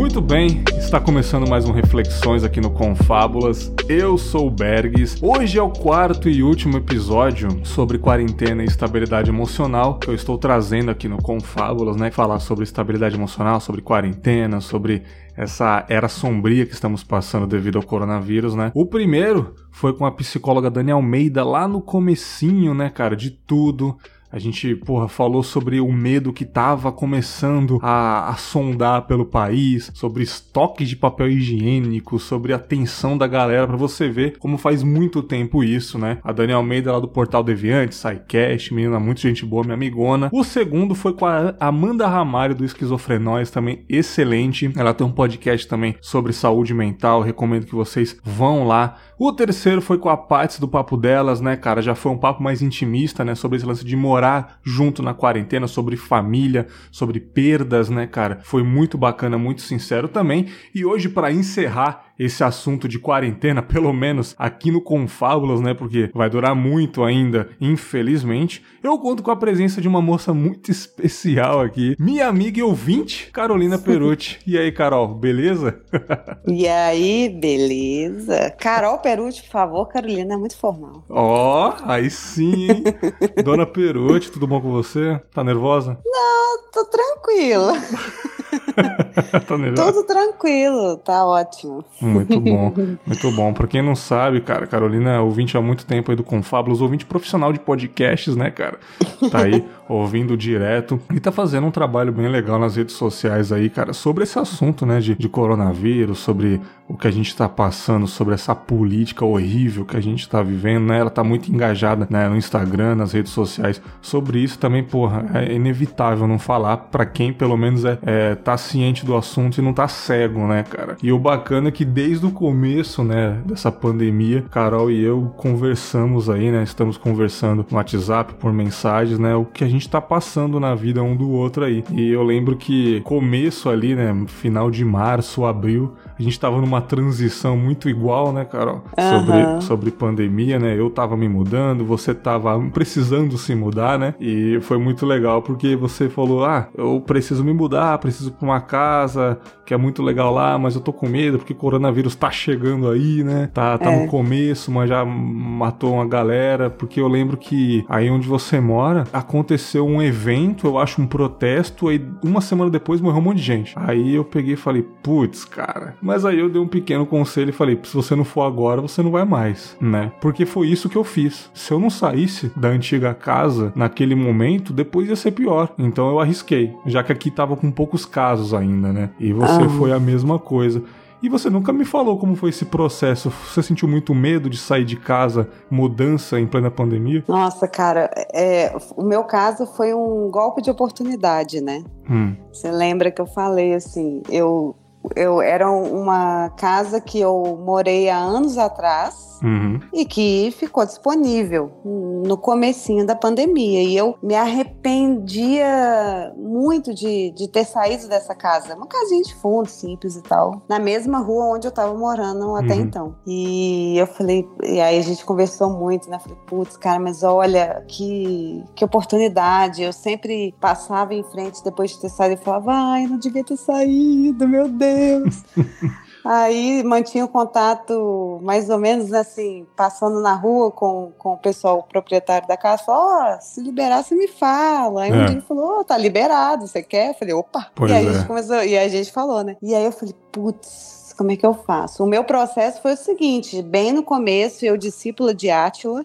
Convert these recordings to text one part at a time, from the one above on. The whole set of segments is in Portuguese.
Muito bem, está começando mais um Reflexões aqui no Confábulas. Eu sou o Bergs. Hoje é o quarto e último episódio sobre quarentena e estabilidade emocional que eu estou trazendo aqui no Confábulas, né? Falar sobre estabilidade emocional, sobre quarentena, sobre essa era sombria que estamos passando devido ao coronavírus, né? O primeiro foi com a psicóloga Dani Almeida lá no comecinho, né, cara, de tudo a gente, porra, falou sobre o medo que tava começando a, a sondar pelo país, sobre estoques de papel higiênico, sobre a tensão da galera, para você ver como faz muito tempo isso, né? A Dani Almeida lá do Portal Deviante, SciCast, menina muito gente boa, minha amigona. O segundo foi com a Amanda Ramalho do Esquizofrenóis, também excelente. Ela tem um podcast também sobre saúde mental, recomendo que vocês vão lá. O terceiro foi com a Patsy do Papo Delas, né, cara? Já foi um papo mais intimista, né, sobre esse lance de morar junto na quarentena, sobre família, sobre perdas, né, cara? Foi muito bacana, muito sincero também. E hoje, para encerrar esse assunto de quarentena, pelo menos aqui no Confábulas, né? Porque vai durar muito ainda, infelizmente. Eu conto com a presença de uma moça muito especial aqui, minha amiga e ouvinte, Carolina Perucci. E aí, Carol, beleza? e aí, beleza? Carol Perucci, por favor, Carolina, é muito formal. Ó, oh, aí sim, hein? Dona Perucci, tudo bom com você? Tá nervosa? Não, tô tranquila. tá Tudo tranquilo, tá ótimo. Muito bom, muito bom. Pra quem não sabe, cara, Carolina é ouvinte há muito tempo aí do Confábulos, ouvinte profissional de podcasts, né, cara? Tá aí ouvindo direto e tá fazendo um trabalho bem legal nas redes sociais aí, cara, sobre esse assunto, né, de, de coronavírus, sobre o que a gente tá passando, sobre essa política horrível que a gente tá vivendo, né? Ela tá muito engajada, né, no Instagram, nas redes sociais. Sobre isso também, porra, é inevitável não falar para quem pelo menos é, é tá ciente do assunto e não tá cego, né, cara? E o bacana é que desde o começo, né, dessa pandemia, Carol e eu conversamos aí, né? Estamos conversando no WhatsApp por mensagens, né? O que a gente tá passando na vida um do outro aí. E eu lembro que começo ali, né, final de março, abril, a gente tava numa transição muito igual, né, Carol? Uhum. Sobre, sobre pandemia, né? Eu tava me mudando, você tava precisando se mudar, né? E foi muito legal porque você falou: ah, eu preciso me mudar, preciso pra uma casa que é muito legal lá, mas eu tô com medo porque o coronavírus tá chegando aí, né? Tá, tá é. no começo, mas já matou uma galera. Porque eu lembro que aí onde você mora aconteceu um evento, eu acho um protesto, aí uma semana depois morreu um monte de gente. Aí eu peguei e falei: putz, cara. Mas aí eu dei um pequeno conselho e falei: se você não for agora, você não vai mais, né? Porque foi isso que eu fiz. Se eu não saísse da antiga casa naquele momento, depois ia ser pior. Então eu arrisquei, já que aqui tava com poucos casos ainda, né? E você ah. foi a mesma coisa. E você nunca me falou como foi esse processo. Você sentiu muito medo de sair de casa, mudança em plena pandemia? Nossa, cara, é, o meu caso foi um golpe de oportunidade, né? Hum. Você lembra que eu falei assim, eu eu era uma casa que eu morei há anos atrás uhum. e que ficou disponível no comecinho da pandemia e eu me arrependia muito de, de ter saído dessa casa, uma casinha de fundo simples e tal, na mesma rua onde eu tava morando até uhum. então. E eu falei, e aí a gente conversou muito, né? Falei, putz, cara, mas olha que que oportunidade. Eu sempre passava em frente depois de ter saído e falava, ai, não devia ter saído, meu Deus Deus. Aí mantinha o contato mais ou menos assim, passando na rua com, com o pessoal o proprietário da casa, ó, oh, se liberar, você me fala. Aí um é. dia ele falou, oh, tá liberado, você quer? Eu falei, opa. Pois e aí é. a gente começou, e a gente falou, né? E aí eu falei, putz, como é que eu faço? O meu processo foi o seguinte, bem no começo, eu discípula de Átila.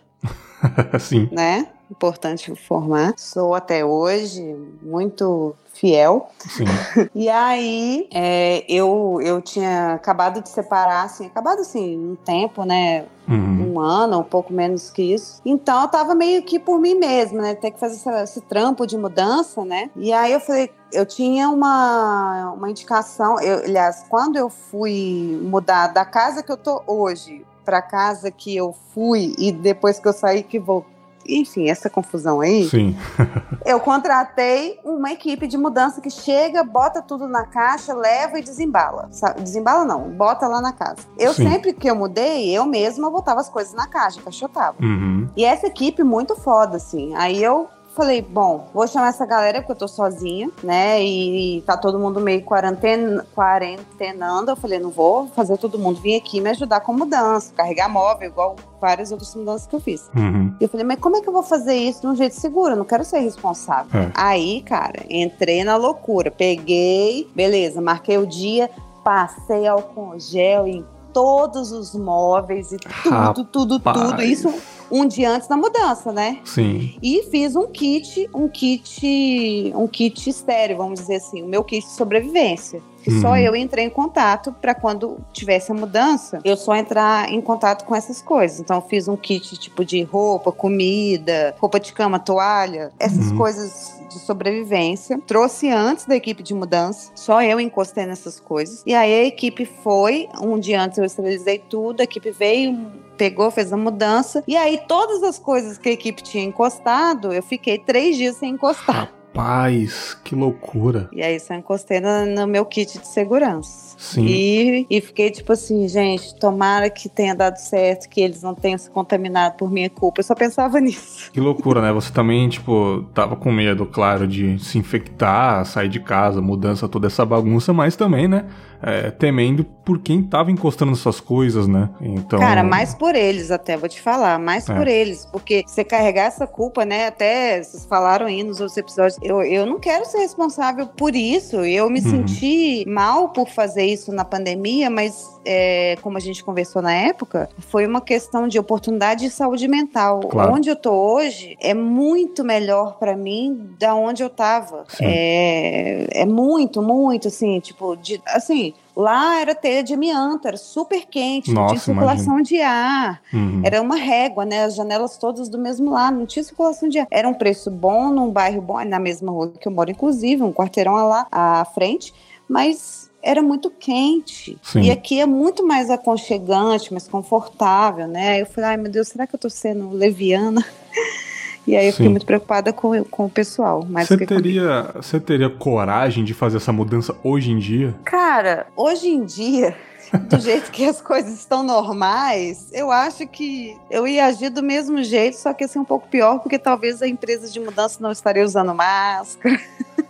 Sim. Né? Importante informar. Sou até hoje muito fiel. Sim. E aí é, eu, eu tinha acabado de separar, assim, acabado assim, um tempo, né? Uhum. Um ano, um pouco menos que isso. Então eu tava meio que por mim mesma, né? Ter que fazer esse, esse trampo de mudança, né? E aí eu falei, eu tinha uma, uma indicação, eu, aliás, quando eu fui mudar da casa que eu tô hoje para casa que eu fui e depois que eu saí que voltei enfim, essa confusão aí. Sim. eu contratei uma equipe de mudança que chega, bota tudo na caixa, leva e desembala. Desembala não, bota lá na casa. Eu Sim. sempre que eu mudei, eu mesma botava as coisas na caixa, encaixotava. Uhum. E essa equipe muito foda, assim. Aí eu falei, bom, vou chamar essa galera porque eu tô sozinha, né? E, tá todo mundo meio quarentena, quarentenando. Eu falei, não vou fazer todo mundo vir aqui me ajudar com mudança, carregar móvel, igual várias outras mudanças que eu fiz. Uhum. E eu falei, mas como é que eu vou fazer isso de um jeito seguro? Eu não quero ser responsável. É. Aí, cara, entrei na loucura. Peguei, beleza, marquei o dia, passei álcool gel em todos os móveis e tudo, Rapaz. tudo, tudo. Isso um dia antes da mudança, né? Sim. E fiz um kit, um kit, um kit estéreo, vamos dizer assim, o meu kit de sobrevivência. Que uhum. só eu entrei em contato para quando tivesse a mudança, eu só entrar em contato com essas coisas. Então, fiz um kit tipo de roupa, comida, roupa de cama, toalha, essas uhum. coisas de sobrevivência. Trouxe antes da equipe de mudança, só eu encostei nessas coisas. E aí a equipe foi, um dia antes eu esterilizei tudo, a equipe veio, pegou, fez a mudança. E aí, todas as coisas que a equipe tinha encostado, eu fiquei três dias sem encostar. Rapaz, que loucura. E aí, só encostei no, no meu kit de segurança. Sim. E, e fiquei tipo assim, gente, tomara que tenha dado certo, que eles não tenham se contaminado por minha culpa. Eu só pensava nisso. Que loucura, né? Você também, tipo, tava com medo, claro, de se infectar, sair de casa, mudança, toda essa bagunça, mas também, né? é, temendo por quem tava encostando essas coisas, né? Então. Cara, mais por eles até, vou te falar, mais é. por eles. Porque você carregar essa culpa, né? Até vocês falaram aí nos outros episódios, eu, eu não quero ser responsável por isso. Eu me uhum. senti mal por fazer isso na pandemia, mas é, como a gente conversou na época, foi uma questão de oportunidade de saúde mental. Claro. Onde eu tô hoje é muito melhor para mim da onde eu tava. É, é muito, muito, assim, tipo, de, assim, Lá era telha de amianto, era super quente, Nossa, não tinha circulação imagina. de ar. Uhum. Era uma régua, né? As janelas todas do mesmo lado, não tinha circulação de ar. Era um preço bom, num bairro bom, na mesma rua que eu moro, inclusive, um quarteirão lá à frente. Mas era muito quente. Sim. E aqui é muito mais aconchegante, mais confortável, né? Eu falei, ai meu Deus, será que eu tô sendo leviana? E aí eu fiquei Sim. muito preocupada com, com o pessoal. Você teria, você teria coragem de fazer essa mudança hoje em dia? Cara, hoje em dia, do jeito que as coisas estão normais, eu acho que eu ia agir do mesmo jeito, só que ser um pouco pior, porque talvez a empresa de mudança não estaria usando máscara.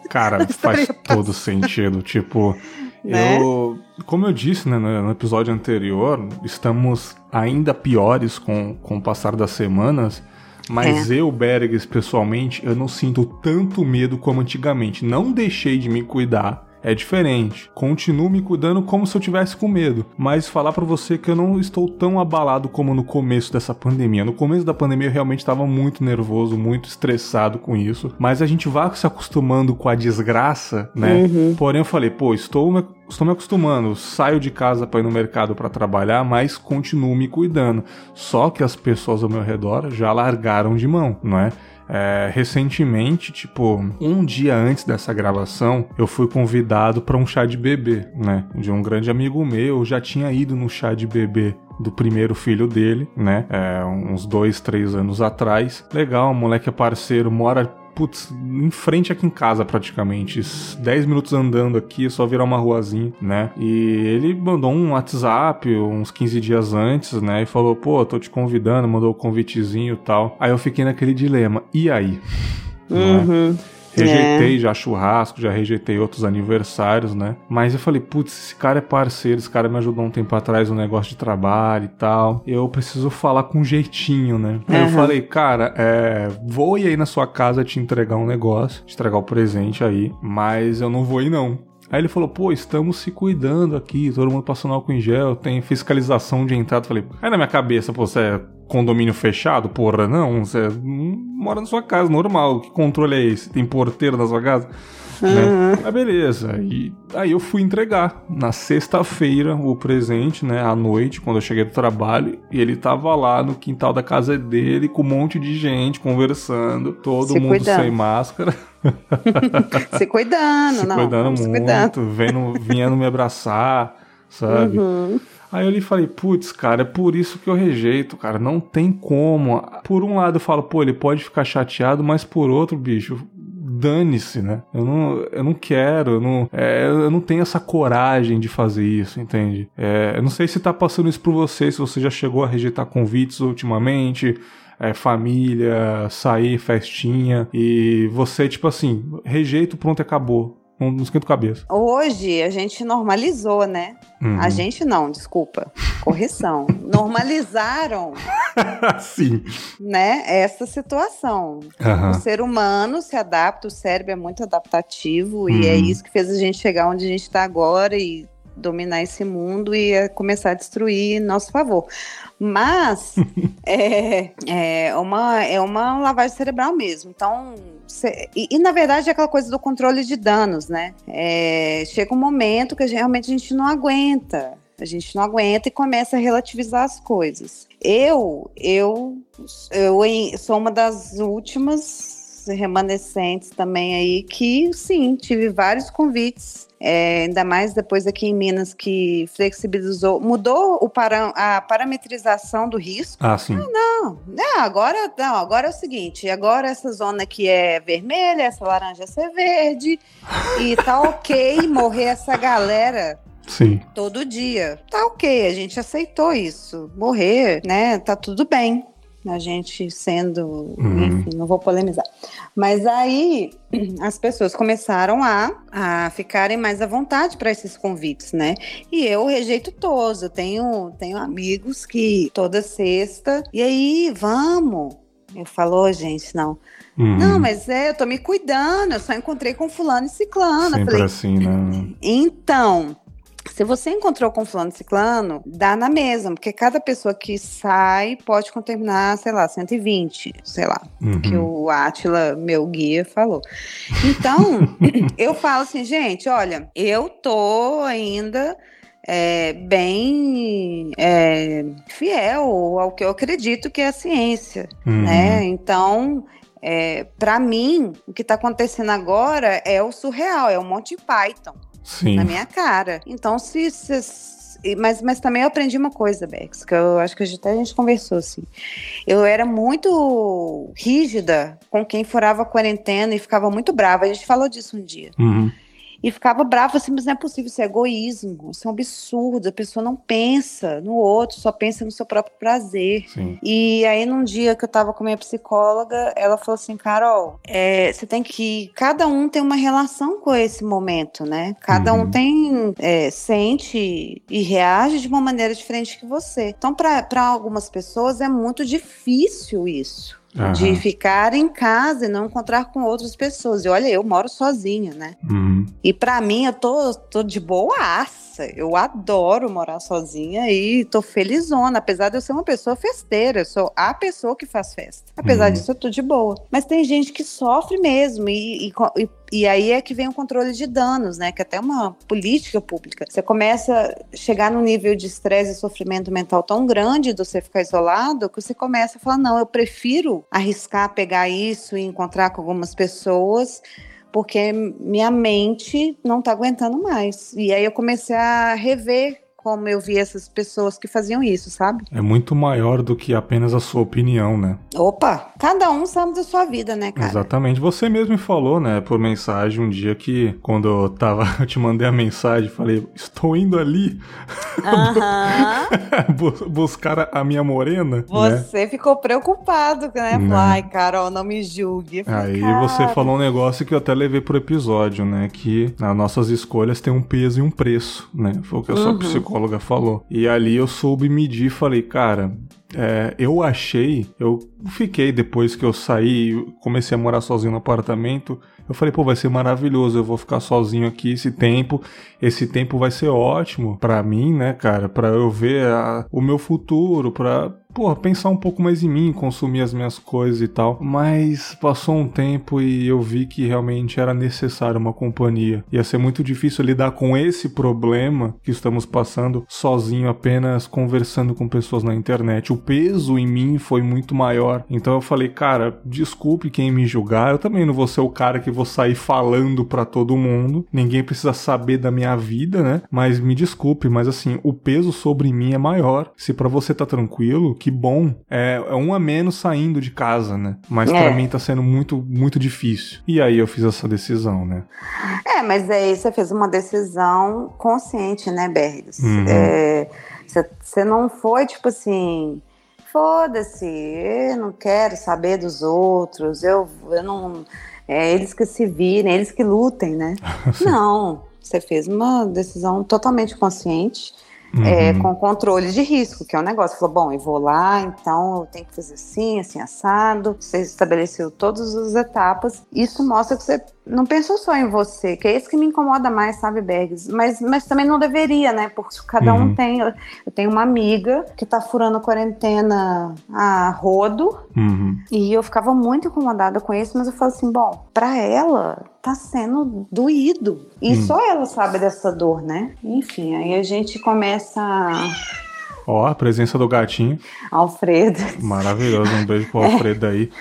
Cara, faz todo sentido. Tipo, né? Eu, como eu disse né, no episódio anterior, estamos ainda piores com, com o passar das semanas. Mas é. eu, Bergs, pessoalmente, eu não sinto tanto medo como antigamente. Não deixei de me cuidar é diferente. Continuo me cuidando como se eu tivesse com medo, mas falar para você que eu não estou tão abalado como no começo dessa pandemia. No começo da pandemia eu realmente estava muito nervoso, muito estressado com isso, mas a gente vai se acostumando com a desgraça, né? Uhum. Porém eu falei, pô, estou me, estou me acostumando, saio de casa para ir no mercado para trabalhar, mas continuo me cuidando. Só que as pessoas ao meu redor já largaram de mão, não é? É, recentemente, tipo, um dia antes dessa gravação, eu fui convidado para um chá de bebê, né? De um grande amigo meu, eu já tinha ido no chá de bebê do primeiro filho dele, né? É, uns dois, três anos atrás. Legal, moleque é parceiro, mora putz, em frente aqui em casa praticamente. 10 minutos andando aqui, é só virar uma ruazinha, né? E ele mandou um WhatsApp uns 15 dias antes, né? E falou, pô, tô te convidando, mandou o um convitezinho e tal. Aí eu fiquei naquele dilema, e aí? Uhum. Rejeitei é. já churrasco, já rejeitei outros aniversários, né? Mas eu falei, putz, esse cara é parceiro, esse cara me ajudou um tempo atrás no negócio de trabalho e tal. Eu preciso falar com jeitinho, né? Aí eu falei, cara, é, vou ir aí na sua casa te entregar um negócio, te entregar o um presente aí, mas eu não vou ir não. Aí ele falou, pô, estamos se cuidando aqui, todo mundo passando álcool em gel, tem fiscalização de entrada. Falei, aí na minha cabeça, pô, você é condomínio fechado? Porra, não, você mora na sua casa, normal. Que controle é esse? Tem porteiro na sua casa? Né? Mas beleza. E aí eu fui entregar na sexta-feira o presente, né? À noite, quando eu cheguei do trabalho. E ele tava lá no quintal da casa dele com um monte de gente conversando, todo se mundo cuidando. sem máscara. se cuidando, se não. Cuidando muito, se cuidando. Vendo, vinhando me abraçar, sabe? Uhum. Aí eu li e falei, putz, cara, é por isso que eu rejeito, cara. Não tem como. Por um lado eu falo, pô, ele pode ficar chateado, mas por outro, bicho, dane-se, né? Eu não, eu não quero, eu não, é, eu não tenho essa coragem de fazer isso, entende? É, eu não sei se tá passando isso por você, se você já chegou a rejeitar convites ultimamente, é, família, sair, festinha, e você, tipo assim, rejeito, pronto, acabou. Não, não esquenta cabeça. Hoje a gente normalizou, né? Uhum. A gente não, desculpa. Correção. Normalizaram. Sim. Né, essa situação. Uhum. O ser humano se adapta, o cérebro é muito adaptativo uhum. e é uhum. isso que fez a gente chegar onde a gente está agora e dominar esse mundo e começar a destruir nosso favor. Mas é, é, uma, é uma lavagem cerebral mesmo. Então, cê, e, e, na verdade é aquela coisa do controle de danos, né? É, chega um momento que realmente a gente não aguenta. A gente não aguenta e começa a relativizar as coisas. Eu, eu, eu sou uma das últimas remanescentes também aí que sim, tive vários convites é, ainda mais depois aqui em Minas que flexibilizou, mudou o para, a parametrização do risco. Ah, sim. Ah, não, não, agora não, agora é o seguinte, agora essa zona aqui é vermelha, essa laranja é ser verde e tá ok morrer essa galera Sim. Todo dia. Tá ok, a gente aceitou isso. Morrer, né? Tá tudo bem a gente sendo, uhum. enfim, não vou polemizar. Mas aí as pessoas começaram a, a ficarem mais à vontade para esses convites, né? E eu rejeito todos. Eu tenho, tenho amigos que toda sexta, e aí, vamos. Eu falo, oh, gente, não. Uhum. Não, mas é, eu tô me cuidando, eu só encontrei com fulano e ciclano. Sempre falei, assim, né? Então, se você encontrou com fulano ciclano, dá na mesma, porque cada pessoa que sai pode contaminar, sei lá, 120, sei lá, uhum. que o Atila, meu guia, falou. Então, eu falo assim, gente, olha, eu tô ainda é, bem é, fiel ao que eu acredito que é a ciência, uhum. né? Então, é, para mim, o que está acontecendo agora é o surreal, é o Monty Python. Sim. na minha cara. Então, se, se mas, mas também eu aprendi uma coisa, Bex, que eu acho que até a gente conversou assim. Eu era muito rígida com quem furava a quarentena e ficava muito brava. A gente falou disso um dia. Uhum e ficava bravo assim, mas não é possível, isso é egoísmo, isso é um absurdo, a pessoa não pensa no outro, só pensa no seu próprio prazer. Sim. E aí num dia que eu tava com a minha psicóloga, ela falou assim, Carol, é, você tem que, cada um tem uma relação com esse momento, né? Cada uhum. um tem, é, sente e reage de uma maneira diferente que você. Então para algumas pessoas é muito difícil isso. Uhum. De ficar em casa e não encontrar com outras pessoas. E olha, eu moro sozinha, né? Uhum. E para mim, eu tô, tô de boaça. Eu adoro morar sozinha e tô felizona. Apesar de eu ser uma pessoa festeira, eu sou a pessoa que faz festa. Apesar uhum. disso, eu tô de boa. Mas tem gente que sofre mesmo. E, e, e, e aí é que vem o controle de danos, né? Que é até uma política pública. Você começa a chegar num nível de estresse e sofrimento mental tão grande de você ficar isolado que você começa a falar: não, eu prefiro arriscar pegar isso e encontrar com algumas pessoas, porque minha mente não está aguentando mais. E aí eu comecei a rever como eu vi essas pessoas que faziam isso, sabe? É muito maior do que apenas a sua opinião, né? Opa, cada um sabe da sua vida, né, cara? Exatamente. Você mesmo me falou, né, por mensagem um dia que quando eu tava, eu te mandei a mensagem, falei, estou indo ali uhum. buscar a minha morena. Né? Você né? ficou preocupado, né? né? Ai, Carol, não me julgue. Falei, Aí cara... você falou um negócio que eu até levei pro episódio, né? Que as nossas escolhas têm um peso e um preço, né? Foi o que a sua uhum. psicóloga psicóloga falou. E ali eu soube medir, falei, cara, é, eu achei, eu fiquei depois que eu saí, comecei a morar sozinho no apartamento. Eu falei, pô, vai ser maravilhoso, eu vou ficar sozinho aqui esse tempo. Esse tempo vai ser ótimo para mim, né, cara? Para eu ver a, o meu futuro, para porra, pensar um pouco mais em mim, consumir as minhas coisas e tal. Mas passou um tempo e eu vi que realmente era necessário uma companhia. Ia ser muito difícil lidar com esse problema que estamos passando sozinho, apenas conversando com pessoas na internet. O peso em mim foi muito maior. Então eu falei, cara, desculpe quem me julgar, eu também não vou ser o cara que vou sair falando para todo mundo. Ninguém precisa saber da minha vida, né? Mas me desculpe, mas assim, o peso sobre mim é maior. Se para você tá tranquilo, que bom. É, é, um a menos saindo de casa, né? Mas é. para mim tá sendo muito, muito difícil. E aí eu fiz essa decisão, né? É, mas aí você fez uma decisão consciente, né, Bergs? Uhum. É, você não foi tipo assim foda-se, eu não quero saber dos outros, eu, eu não. É eles que se virem, eles que lutem, né? não, você fez uma decisão totalmente consciente é, uhum. com controle de risco, que é um negócio. Falou, bom, eu vou lá, então eu tenho que fazer assim, assim, assado. Você estabeleceu todas as etapas. Isso mostra que você não pensou só em você, que é isso que me incomoda mais, sabe, Bergs? Mas, mas também não deveria, né? Porque cada uhum. um tem. Eu tenho uma amiga que tá furando quarentena a rodo, uhum. e eu ficava muito incomodada com isso, mas eu falo assim: bom, pra ela tá sendo doído. E uhum. só ela sabe dessa dor, né? Enfim, aí a gente começa. Ó, a presença do gatinho. Alfredo. Maravilhoso, um beijo pro Alfredo aí.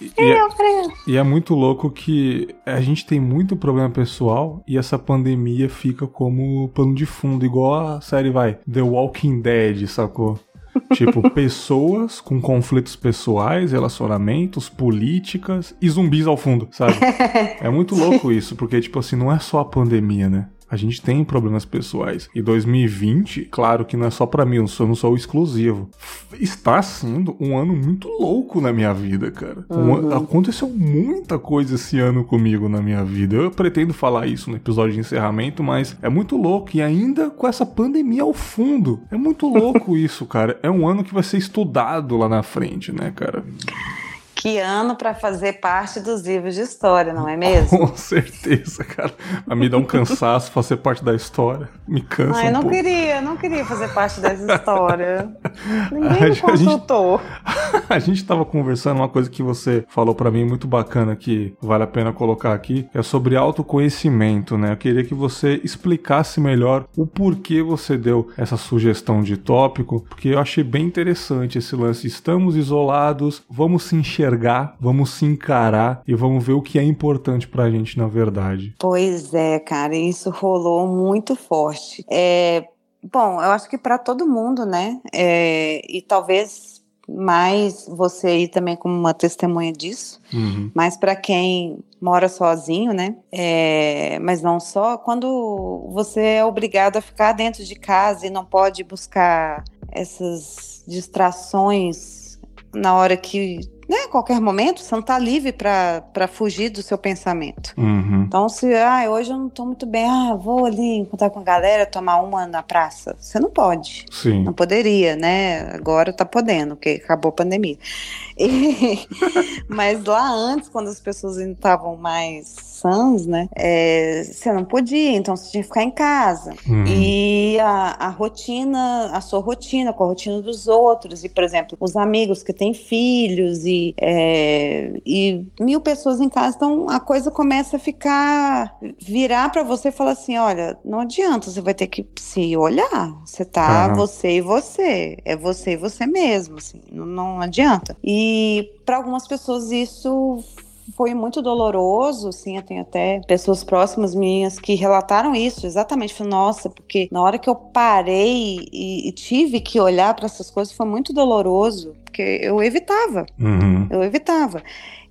E, é, e é muito louco que a gente tem muito problema pessoal e essa pandemia fica como pano de fundo, igual a série vai, The Walking Dead, sacou? Tipo, pessoas com conflitos pessoais, relacionamentos, políticas e zumbis ao fundo, sabe? É muito louco isso, porque, tipo assim, não é só a pandemia, né? A gente tem problemas pessoais. E 2020, claro que não é só para mim, eu não sou o exclusivo. Está sendo um ano muito louco na minha vida, cara. Uhum. Um, aconteceu muita coisa esse ano comigo na minha vida. Eu pretendo falar isso no episódio de encerramento, mas é muito louco. E ainda com essa pandemia ao fundo. É muito louco isso, cara. É um ano que vai ser estudado lá na frente, né, cara? Que ano para fazer parte dos livros de história, não é mesmo? Com certeza, cara. A me dá um cansaço fazer parte da história. Me cansa. Ai, um não pouco. queria, não queria fazer parte dessa história. Ninguém me consultou. A gente estava conversando uma coisa que você falou para mim muito bacana que vale a pena colocar aqui, é sobre autoconhecimento, né? Eu queria que você explicasse melhor o porquê você deu essa sugestão de tópico, porque eu achei bem interessante esse lance. Estamos isolados, vamos se enxergar enxergar, vamos se encarar e vamos ver o que é importante pra gente na verdade. Pois é, cara, isso rolou muito forte. É, bom, eu acho que para todo mundo, né? É, e talvez mais você aí também como uma testemunha disso, uhum. mas para quem mora sozinho, né? É, mas não só, quando você é obrigado a ficar dentro de casa e não pode buscar essas distrações na hora que né, qualquer momento, você não está livre para fugir do seu pensamento. Uhum. Então, se ah, hoje eu não estou muito bem, ah, vou ali encontrar com a galera, tomar uma na praça. Você não pode. Sim. Não poderia, né? Agora está podendo, porque acabou a pandemia. E, mas lá antes, quando as pessoas ainda estavam mais sãs, né? É, você não podia, então você tinha que ficar em casa. Uhum. E a, a, rotina, a sua rotina com a rotina dos outros, e, por exemplo, os amigos que têm filhos e, é, e mil pessoas em casa, então a coisa começa a ficar, virar para você e falar assim: olha, não adianta, você vai ter que se olhar. Você tá uhum. você e você. É você e você mesmo, assim, não, não adianta. E para algumas pessoas isso foi muito doloroso, sim, eu tenho até pessoas próximas minhas que relataram isso, exatamente, falei, nossa, porque na hora que eu parei e, e tive que olhar para essas coisas foi muito doloroso, porque eu evitava, uhum. eu evitava.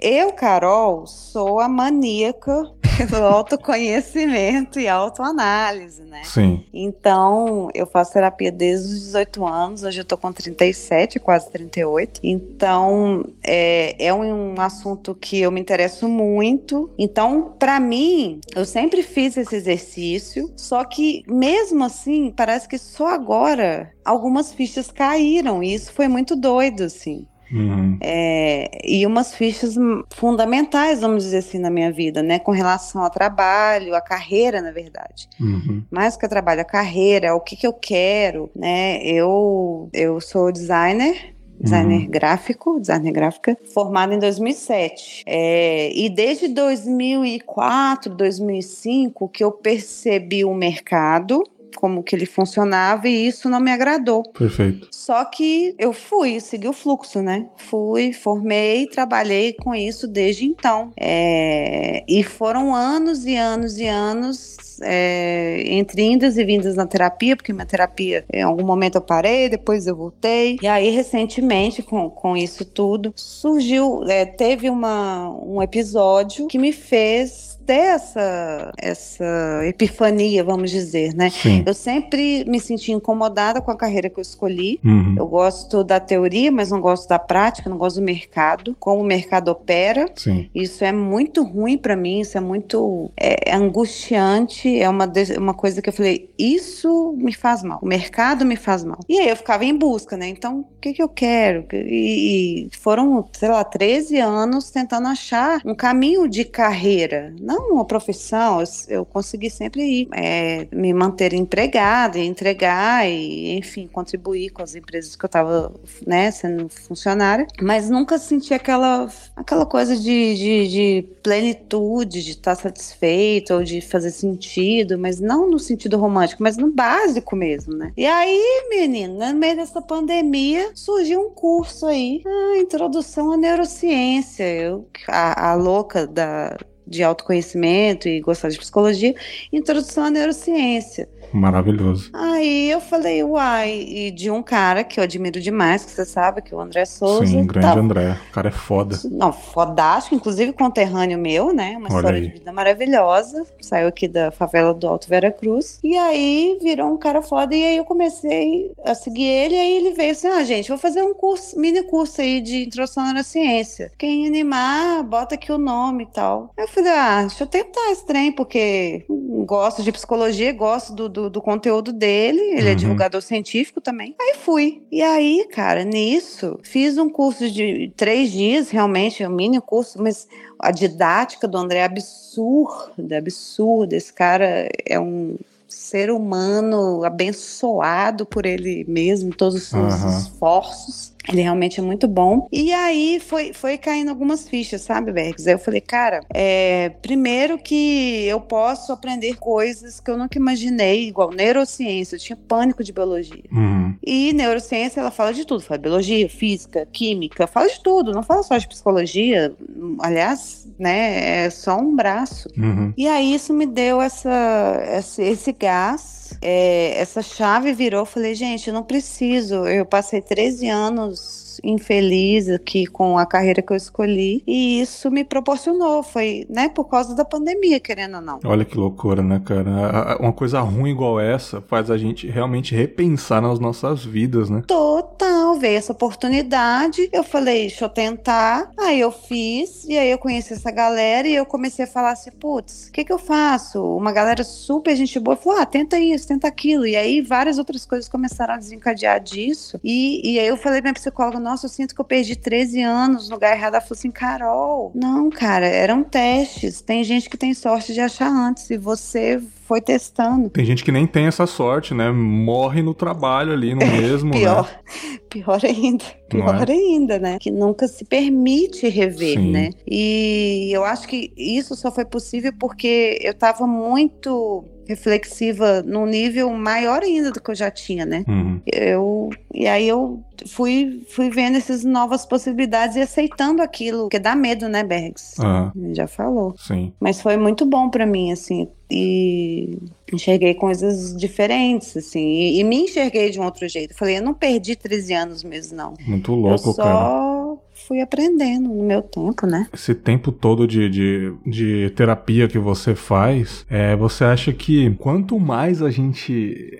Eu, Carol, sou a maníaca do autoconhecimento e autoanálise, né? Sim. Então, eu faço terapia desde os 18 anos, hoje eu tô com 37, quase 38. Então, é, é um, um assunto que eu me interesso muito. Então, para mim, eu sempre fiz esse exercício, só que mesmo assim, parece que só agora algumas fichas caíram, e isso foi muito doido, assim. Uhum. É, e umas fichas fundamentais, vamos dizer assim, na minha vida, né? Com relação ao trabalho, à carreira, na verdade. Uhum. Mais que trabalho, a carreira, o que, que eu quero, né? Eu, eu sou designer, designer uhum. gráfico, designer gráfica, formada em 2007. É, e desde 2004, 2005 que eu percebi o mercado como que ele funcionava e isso não me agradou. Perfeito. Só que eu fui, segui o fluxo, né? Fui, formei, trabalhei com isso desde então. É... E foram anos e anos e anos é, entre indas e vindas na terapia, porque minha terapia, em algum momento eu parei, depois eu voltei. E aí, recentemente, com, com isso tudo, surgiu, é, teve uma, um episódio que me fez ter essa, essa epifania, vamos dizer, né? Sim. Eu sempre me senti incomodada com a carreira que eu escolhi. Uhum. Eu gosto da teoria, mas não gosto da prática, não gosto do mercado, como o mercado opera. Sim. Isso é muito ruim para mim, isso é muito é, é, angustiante, é uma, uma coisa que eu falei, isso me faz mal, o mercado me faz mal. E aí eu ficava em busca, né? Então, o que, que eu quero? E, e foram, sei lá, 13 anos tentando achar um caminho de carreira, não uma profissão, eu, consegui sempre ir, é, me manter empregada, entregar e, enfim, contribuir com as empresas que eu estava, né, sendo funcionária, mas nunca senti aquela, aquela coisa de, de, de plenitude, de estar satisfeito ou de fazer sentido, mas não no sentido romântico, mas no básico mesmo, né? E aí, menina, no meio dessa pandemia, surgiu um curso aí, a introdução à neurociência. Eu, a, a louca da, de autoconhecimento e gostar de psicologia, introdução à neurociência. Maravilhoso. Aí eu falei, uai, e de um cara que eu admiro demais, que você sabe, que é o André Souza. Sim, grande tá... André. O cara é foda. Não, fodástico, inclusive conterrâneo meu, né? Uma Olha história aí. de vida maravilhosa. Saiu aqui da favela do Alto Vera Cruz. E aí virou um cara foda. E aí eu comecei a seguir ele. E aí ele veio assim: ah, gente, vou fazer um curso, mini curso aí de introdução na ciência. Quem animar, bota aqui o nome e tal. Eu falei, ah, deixa eu tentar esse trem, porque gosto de psicologia, gosto do, do do, do conteúdo dele, ele é uhum. é divulgador científico também. Aí fui. E aí, cara, nisso, fiz um curso de três dias, realmente, é um mini curso, mas a didática do André é absurda, absurda. Esse cara é um ser humano abençoado por ele mesmo, todos os seus uhum. esforços. Ele realmente é muito bom. E aí foi, foi caindo algumas fichas, sabe, Bergs? Aí eu falei, cara, é, primeiro que eu posso aprender coisas que eu nunca imaginei, igual neurociência, eu tinha pânico de biologia. Uhum. E neurociência, ela fala de tudo, fala de biologia, física, química, fala de tudo, não fala só de psicologia. Aliás, né, é só um braço. Uhum. E aí isso me deu essa, esse, esse gás é, essa chave virou, falei, gente, eu não preciso. Eu passei 13 anos infeliz aqui com a carreira que eu escolhi e isso me proporcionou, foi, né, por causa da pandemia, querendo ou não. Olha que loucura, né, cara? Uma coisa ruim igual essa faz a gente realmente repensar nas nossas vidas, né? Total, veio essa oportunidade, eu falei, deixa eu tentar, aí eu fiz, e aí eu conheci essa galera e eu comecei a falar assim, putz, o que que eu faço? Uma galera super gente boa falou, ah, tenta isso, tenta aquilo, e aí várias outras coisas começaram a desencadear disso, e, e aí eu falei pra minha psicóloga, nossa, eu sinto que eu perdi 13 anos no lugar errado. Ela falou assim, Carol, não, cara, eram testes. Tem gente que tem sorte de achar antes e você foi testando. Tem gente que nem tem essa sorte, né? Morre no trabalho ali, no mesmo, pior, né? Pior ainda. Pior é? ainda, né? Que nunca se permite rever, Sim. né? E eu acho que isso só foi possível porque eu tava muito reflexiva num nível maior ainda do que eu já tinha, né? Uhum. Eu e aí eu fui fui vendo essas novas possibilidades e aceitando aquilo, que dá medo, né, Bergs? Uhum. Já falou. Sim. Mas foi muito bom para mim assim e enxerguei coisas diferentes assim e, e, me enxerguei de um outro jeito. Falei, eu não perdi 13 anos mesmo não. Muito louco, eu só... cara fui aprendendo no meu tempo, né? Esse tempo todo de, de, de terapia que você faz, é, você acha que quanto mais a gente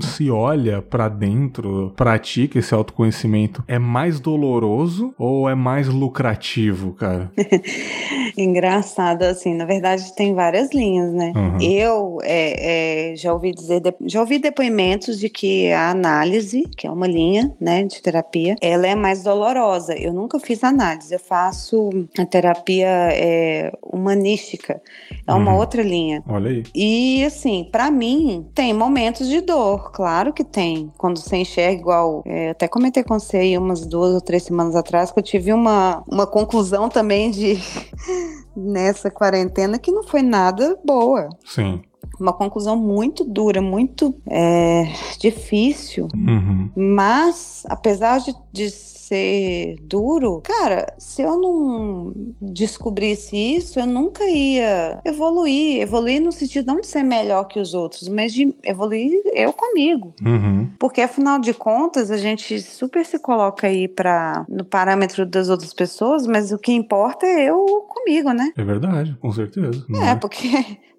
se olha para dentro, pratica esse autoconhecimento, é mais doloroso ou é mais lucrativo, cara? Engraçado, assim, na verdade tem várias linhas, né? Uhum. Eu é, é, já ouvi dizer, já ouvi depoimentos de que a análise, que é uma linha, né, de terapia, ela é mais dolorosa. Eu nunca fiz análise, eu faço a terapia é, humanística, é uma uhum. outra linha. Olha aí. E assim, para mim, tem momentos de dor, claro que tem. Quando você enxerga igual, é, até comentei com você aí umas duas ou três semanas atrás que eu tive uma, uma conclusão também de nessa quarentena que não foi nada boa. Sim. Uma conclusão muito dura, muito é, difícil. Uhum. Mas, apesar de, de ser duro, cara, se eu não descobrisse isso, eu nunca ia evoluir. Evoluir no sentido não de ser melhor que os outros, mas de evoluir eu comigo. Uhum. Porque afinal de contas, a gente super se coloca aí para no parâmetro das outras pessoas, mas o que importa é eu comigo, né? É verdade, com certeza. É, é, porque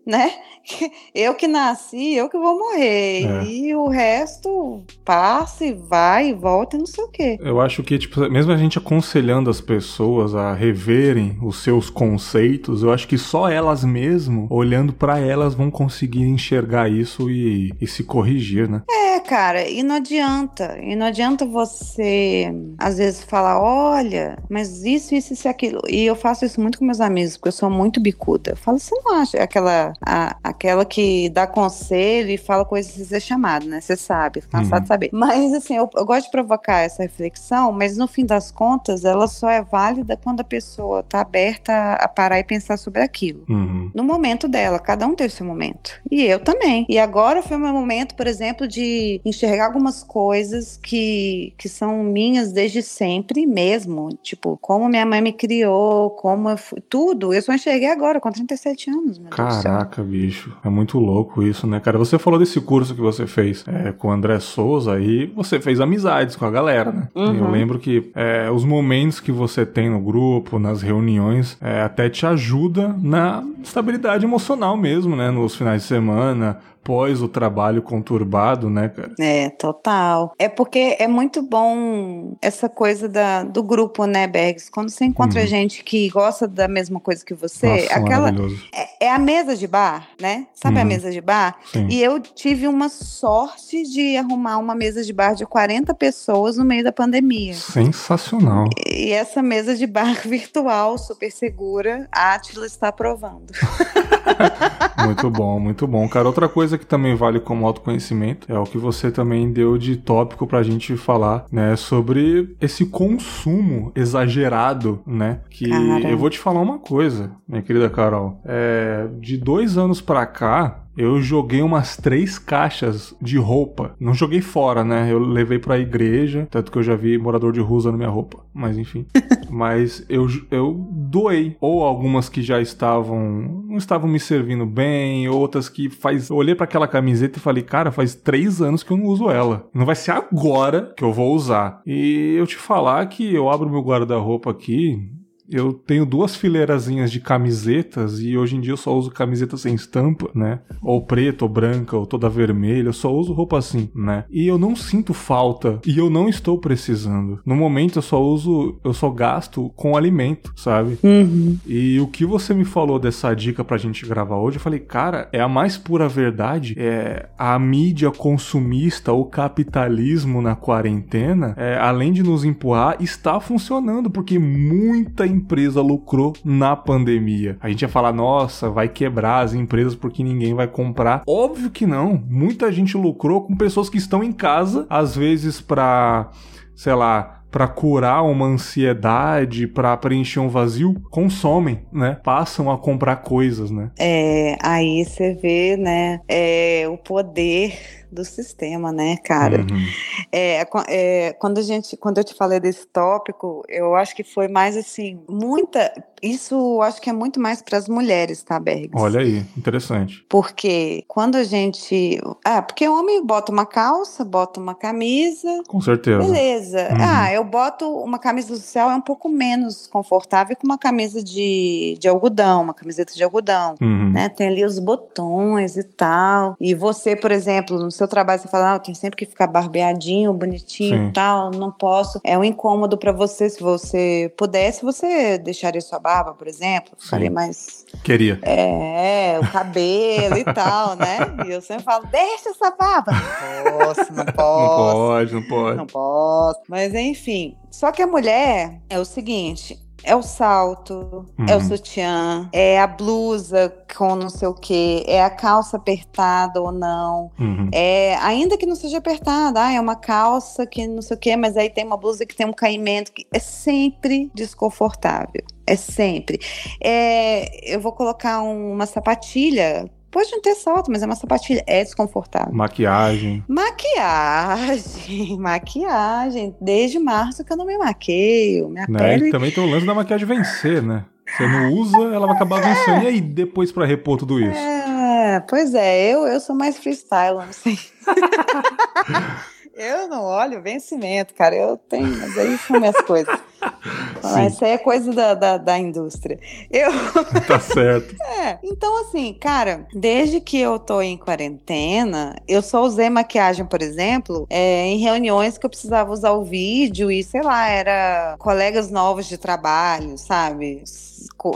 né? Eu que nasci, eu que vou morrer. É. E o resto passa e vai e volta e não sei o quê. Eu acho que, tipo, mesmo a gente aconselhando as pessoas a reverem os seus conceitos, eu acho que só elas mesmo, olhando para elas, vão conseguir enxergar isso e, e se corrigir, né? É, cara, e não adianta. E não adianta você, às vezes, falar: olha, mas isso, isso, isso e aquilo. E eu faço isso muito com meus amigos, porque eu sou muito bicuda. Eu falo, você não acha aquela a, aquela que dá conselho e fala coisas sem ser chamado, né? Você sabe, cansado uhum. de saber. Mas, assim, eu, eu, gosto de provocar essa reflexão, mas no fim das contas, ela só é válida quando a pessoa tá aberta a parar e pensar sobre aquilo. Uhum. No momento dela, cada um teve seu momento. E eu também. E agora foi o meu momento, por exemplo, de enxergar algumas coisas que, que são minhas desde sempre mesmo. Tipo, como minha mãe me criou, como eu fui, tudo. Eu só enxerguei agora, com 37 anos, meu Caraca. Deus do céu. Caraca, bicho. É muito louco isso, né, cara? Você falou desse curso que você fez é, com o André Souza e você fez amizades com a galera, né? Uhum. Eu lembro que é, os momentos que você tem no grupo, nas reuniões, é, até te ajuda na estabilidade emocional mesmo, né? Nos finais de semana, pós o trabalho conturbado, né, cara? É, total. É porque é muito bom essa coisa da, do grupo, né, Bergs? Quando você encontra uhum. gente que gosta da mesma coisa que você, Nossa, aquela é, é, a mesa de bar, né? Sabe uhum. a mesa de bar? Sim. E eu tive uma sorte de arrumar uma mesa de bar de 40 pessoas no meio da pandemia. Sensacional. E, e essa mesa de bar virtual, super segura, a Atila está aprovando. muito bom, muito bom. Cara, outra coisa que também vale como autoconhecimento é o que você também deu de tópico pra gente falar, né, sobre esse consumo exagerado, né? Que Cara. eu vou te falar uma coisa, minha querida Carol. É, de dois anos pra cá, eu joguei umas três caixas de roupa. Não joguei fora, né? Eu levei pra igreja, tanto que eu já vi morador de rua usando minha roupa. Mas enfim. Mas eu, eu doei. Ou algumas que já estavam. não estavam me servindo bem, outras que faz. Eu olhei para aquela camiseta e falei, cara, faz três anos que eu não uso ela. Não vai ser agora que eu vou usar. E eu te falar que eu abro meu guarda-roupa aqui eu tenho duas fileirazinhas de camisetas e hoje em dia eu só uso camiseta sem estampa, né? Ou preta, ou branca, ou toda vermelha, eu só uso roupa assim, né? E eu não sinto falta e eu não estou precisando. No momento eu só uso, eu só gasto com alimento, sabe? Uhum. E o que você me falou dessa dica pra gente gravar hoje, eu falei, cara, é a mais pura verdade. É a mídia consumista, o capitalismo na quarentena, é, além de nos empurrar, está funcionando, porque muita empresa lucrou na pandemia. A gente ia falar, nossa, vai quebrar as empresas porque ninguém vai comprar. Óbvio que não. Muita gente lucrou com pessoas que estão em casa, às vezes para, sei lá, para curar uma ansiedade, para preencher um vazio, consomem, né? Passam a comprar coisas, né? É, aí você vê, né, é, o poder do sistema, né, cara? Uhum. É, é, quando a gente, quando eu te falei desse tópico, eu acho que foi mais assim, muita. Isso acho que é muito mais para as mulheres, tá, Bergs? Olha aí, interessante. Porque quando a gente. Ah, porque o homem bota uma calça, bota uma camisa. Com certeza. Beleza. Uhum. Ah, eu boto uma camisa social, é um pouco menos confortável que uma camisa de, de algodão, uma camiseta de algodão. Uhum. Né? Tem ali os botões e tal. E você, por exemplo, no seu seu trabalho você fala, ah, tem sempre que ficar barbeadinho, bonitinho e tal, não posso. É um incômodo para você. Se você pudesse, você deixaria sua barba, por exemplo, ficaria mais. Queria. É, o cabelo e tal, né? E eu sempre falo, deixa essa barba. Não posso, não posso. Não pode, não pode. Não posso. Mas enfim. Só que a mulher é o seguinte: é o salto, uhum. é o uhum. sutiã, é a blusa com não sei o que, é a calça apertada ou não. Uhum. É, ainda que não seja apertada, ah, é uma calça que não sei o que, mas aí tem uma blusa que tem um caimento que é sempre desconfortável. É sempre. É, eu vou colocar uma sapatilha Pode não ter salto, mas é uma sapatilha. É desconfortável. Maquiagem. Maquiagem. Maquiagem. Desde março que eu não me maqueio. Minha né? pele... E também tem o lance da maquiagem vencer, né? Você não usa, ela vai acabar vencendo. E aí, depois para repor tudo isso? É, pois é, eu, eu sou mais freestyle, não sei. Eu não olho vencimento, cara. Eu tenho, mas aí são minhas coisas. Essa aí é coisa da, da, da, indústria. Eu... Tá certo. É, então assim, cara, desde que eu tô em quarentena, eu só usei maquiagem, por exemplo, é, em reuniões que eu precisava usar o vídeo e, sei lá, era colegas novos de trabalho, sabe?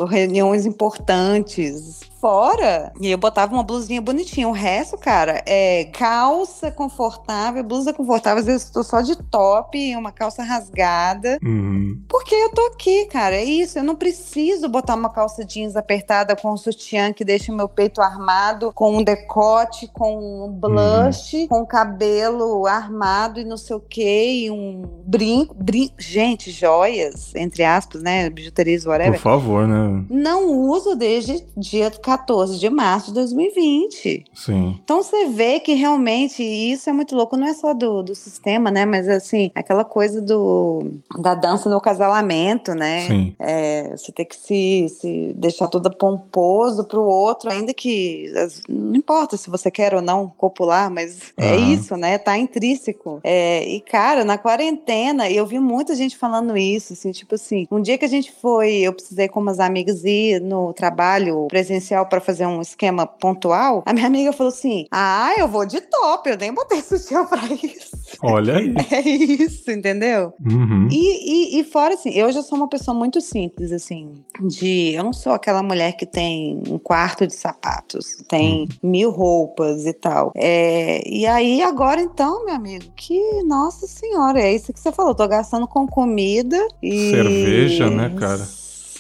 reuniões importantes fora. E eu botava uma blusinha bonitinha. O resto, cara, é calça confortável, blusa confortável. Às vezes eu estou só de top, uma calça rasgada. Uhum. Porque eu tô aqui, cara. É isso. Eu não preciso botar uma calça jeans apertada com um sutiã que deixa o meu peito armado, com um decote, com um blush, uhum. com cabelo armado e não sei o que, e um brinco, brinco. Gente, joias, entre aspas, né? Bijuterias, whatever. Por favor, né? Não uso desde dia 14 de março de 2020. Sim. Então você vê que realmente isso é muito louco, não é só do, do sistema, né? Mas assim, aquela coisa do da dança no casalamento, né? Sim. É, você tem que se, se deixar toda pomposo pro outro, ainda que não importa se você quer ou não copular, mas uhum. é isso, né? Tá intrínseco. É, e cara, na quarentena, eu vi muita gente falando isso, assim, tipo assim, um dia que a gente foi, eu precisei com umas amigas ir no trabalho presencial para fazer um esquema pontual, a minha amiga falou assim: Ah, eu vou de top, eu nem botei sutiã pra isso. Olha aí. É isso, entendeu? Uhum. E, e, e, fora, assim, eu já sou uma pessoa muito simples, assim, de. Eu não sou aquela mulher que tem um quarto de sapatos, tem uhum. mil roupas e tal. É, e aí, agora então, meu amigo, que, nossa senhora, é isso que você falou, tô gastando com comida e. Cerveja, né, cara?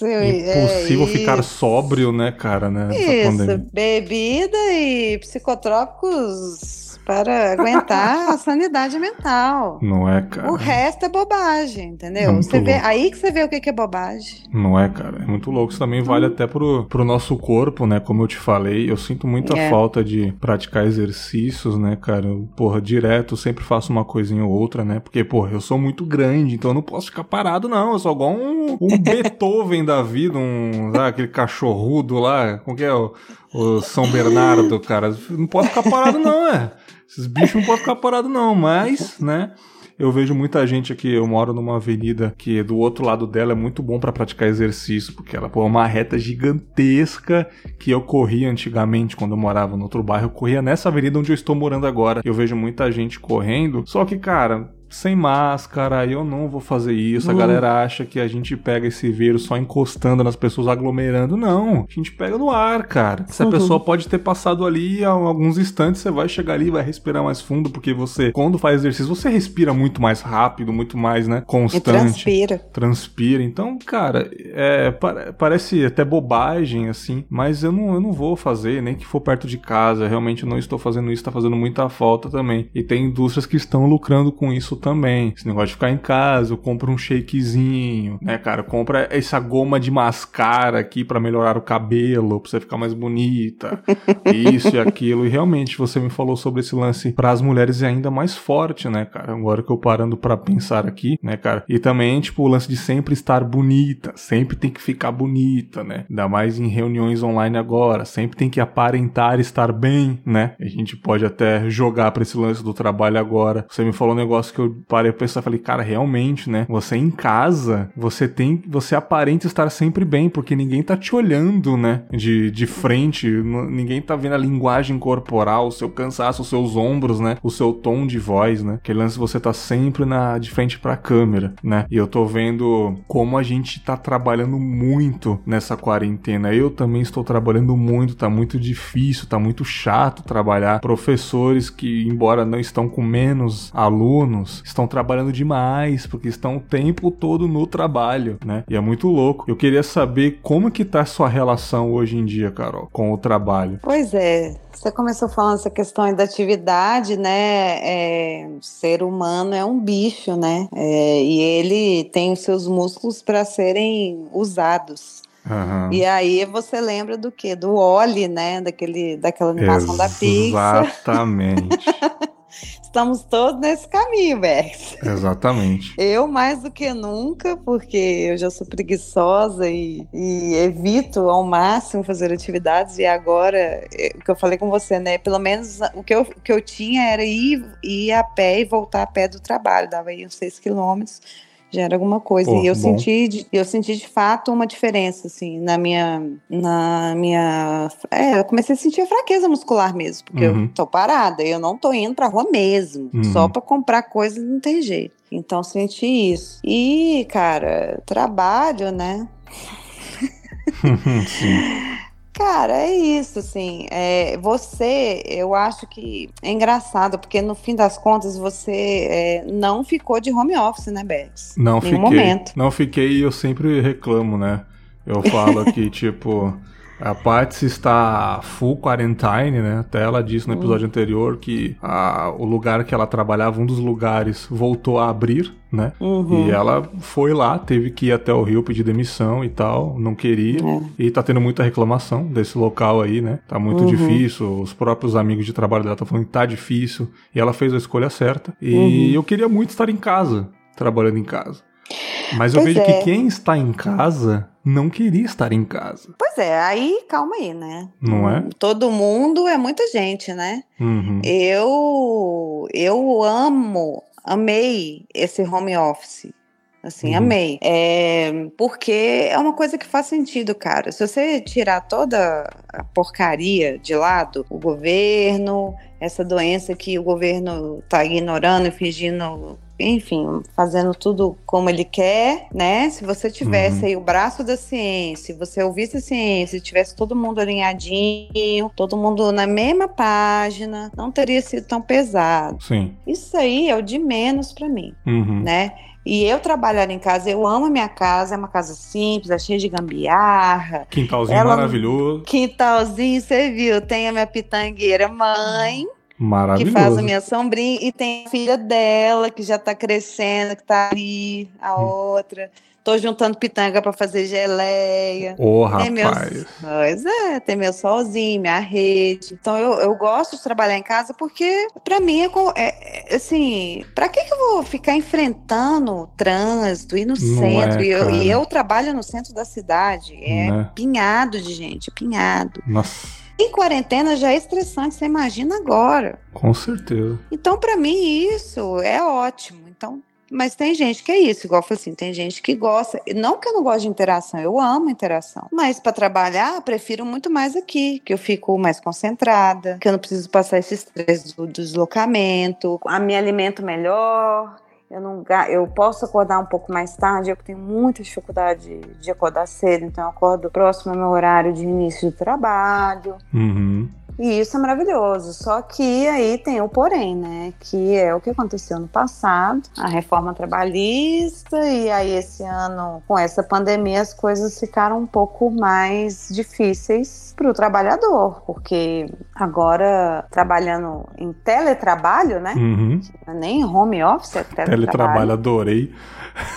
Impossível é, ficar sóbrio, né, cara, né? Isso, bebida e psicotrópicos para aguentar a sanidade mental. Não é, cara. O resto é bobagem, entendeu? É você vê, aí que você vê o que é bobagem. Não é, cara. É muito louco. Isso também vale hum. até pro, pro nosso corpo, né? Como eu te falei, eu sinto muita é. falta de praticar exercícios, né, cara? porra, direto, sempre faço uma coisinha ou outra, né? Porque, porra, eu sou muito grande, então eu não posso ficar parado, não. Eu sou igual um, um Beethoven da vida, um, sabe, aquele cachorrudo lá. Como que é o, o São Bernardo, cara? Não posso ficar parado, não, é. Esses bichos não podem ficar parados, não, mas, né? Eu vejo muita gente aqui, eu moro numa avenida que do outro lado dela é muito bom para praticar exercício, porque ela pô, é uma reta gigantesca que eu corria antigamente quando eu morava no outro bairro, eu corria nessa avenida onde eu estou morando agora. Eu vejo muita gente correndo, só que, cara, sem máscara, eu não vou fazer isso. Uhum. A galera acha que a gente pega esse vírus só encostando nas pessoas, aglomerando. Não, a gente pega no ar, cara. Se uhum. a pessoa pode ter passado ali há alguns instantes, você vai chegar ali e vai respirar mais fundo, porque você, quando faz exercício, você respira muito mais rápido, muito mais, né, constante. E transpira. Transpira. Então, cara, é, parece até bobagem, assim, mas eu não, eu não vou fazer, nem que for perto de casa. Realmente eu não estou fazendo isso, tá fazendo muita falta também. E tem indústrias que estão lucrando com isso também. Esse negócio de ficar em casa, eu compro um shakezinho, né, cara? Compra essa goma de mascara aqui para melhorar o cabelo, pra você ficar mais bonita. Isso e aquilo. E realmente, você me falou sobre esse lance para as mulheres é ainda mais forte, né, cara? Agora que eu parando para pensar aqui, né, cara? E também, tipo, o lance de sempre estar bonita, sempre tem que ficar bonita, né? Ainda mais em reuniões online agora, sempre tem que aparentar estar bem, né? A gente pode até jogar para esse lance do trabalho agora. Você me falou um negócio que eu parei pra pensar, falei, cara, realmente, né? Você em casa, você tem, você aparenta estar sempre bem, porque ninguém tá te olhando, né? De, de frente, ninguém tá vendo a linguagem corporal, o seu cansaço, os seus ombros, né? O seu tom de voz, né? Aquele lance você tá sempre na, de frente pra câmera, né? E eu tô vendo como a gente tá trabalhando muito nessa quarentena. Eu também estou trabalhando muito, tá muito difícil, tá muito chato trabalhar. Professores que, embora não estão com menos alunos, estão trabalhando demais, porque estão o tempo todo no trabalho, né? E é muito louco. Eu queria saber como que tá a sua relação hoje em dia, Carol, com o trabalho. Pois é, você começou falando essa questão da atividade, né? É, o ser humano é um bicho, né? É, e ele tem os seus músculos para serem usados. Uhum. E aí você lembra do quê? Do Oli, né? Daquele, daquela animação Exatamente. da Pixar. Exatamente. Estamos todos nesse caminho, Bex. Exatamente. Eu mais do que nunca, porque eu já sou preguiçosa e, e, evito ao máximo fazer atividades. E agora, é, o que eu falei com você, né? Pelo menos o que eu, o que eu tinha era ir, ir a pé e voltar a pé do trabalho. Dava aí uns seis quilômetros já era alguma coisa. Pô, e eu bom. senti, eu senti de fato uma diferença, assim, na minha. Na minha. É, eu comecei a sentir a fraqueza muscular mesmo, porque uhum. eu tô parada, eu não tô indo pra rua mesmo. Uhum. Só pra comprar coisas não tem jeito. Então senti isso. E, cara, trabalho, né? Sim. Cara, é isso, assim. É, você, eu acho que é engraçado, porque no fim das contas você é, não ficou de home office, né, Bex? Não fiquei. Momento. Não fiquei e eu sempre reclamo, né? Eu falo que, tipo, a Patsy está full quarantine, né? Até ela disse no episódio uhum. anterior que a, o lugar que ela trabalhava, um dos lugares, voltou a abrir, né? Uhum. E ela foi lá, teve que ir até o Rio pedir demissão e tal, não queria. É. E tá tendo muita reclamação desse local aí, né? Tá muito uhum. difícil, os próprios amigos de trabalho dela estão falando que tá difícil. E ela fez a escolha certa. E uhum. eu queria muito estar em casa, trabalhando em casa. Mas eu pois vejo é. que quem está em casa não queria estar em casa. Pois é, aí calma aí, né? Não é? Todo mundo é muita gente, né? Uhum. Eu eu amo, amei esse home office. Assim, uhum. amei. É, porque é uma coisa que faz sentido, cara. Se você tirar toda a porcaria de lado, o governo, essa doença que o governo tá ignorando e fingindo enfim, fazendo tudo como ele quer, né? Se você tivesse uhum. aí o braço da ciência, se você ouvisse a ciência, tivesse todo mundo alinhadinho, todo mundo na mesma página, não teria sido tão pesado. Sim. Isso aí é o de menos para mim, uhum. né? E eu trabalhar em casa, eu amo a minha casa, é uma casa simples, é cheia de gambiarra. Quintalzinho Ela, maravilhoso. Quintalzinho, você viu? Tem a minha pitangueira mãe, Maravilhoso. Que faz a minha sombrinha. E tem a filha dela, que já tá crescendo, que tá ali, a hum. outra. Tô juntando pitanga para fazer geleia. Ô, oh, rapaz. Meu, pois é, tem meu solzinho, minha rede. Então eu, eu gosto de trabalhar em casa porque, para mim, é, é, assim, para que, que eu vou ficar enfrentando trânsito, ir no Não centro? É, e, eu, e, eu, trabalho no centro da cidade. É, é pinhado de gente, pinhado. Nossa. Em quarentena já é estressante, você imagina agora. Com certeza. Então, para mim, isso é ótimo. Então, mas tem gente que é isso, igual falei assim, tem gente que gosta. Não que eu não gosto de interação, eu amo interação. Mas para trabalhar, prefiro muito mais aqui, que eu fico mais concentrada, que eu não preciso passar esse estresse do deslocamento, me alimento melhor eu não eu posso acordar um pouco mais tarde, eu tenho muita dificuldade de acordar cedo, então eu acordo próximo ao meu horário de início do trabalho. Uhum. E isso é maravilhoso. Só que aí tem o porém, né? Que é o que aconteceu no passado, a reforma trabalhista, e aí esse ano, com essa pandemia, as coisas ficaram um pouco mais difíceis para o trabalhador, porque agora trabalhando em teletrabalho, né? Uhum. Nem home office, é teletrabalho. Teletrabalho, adorei.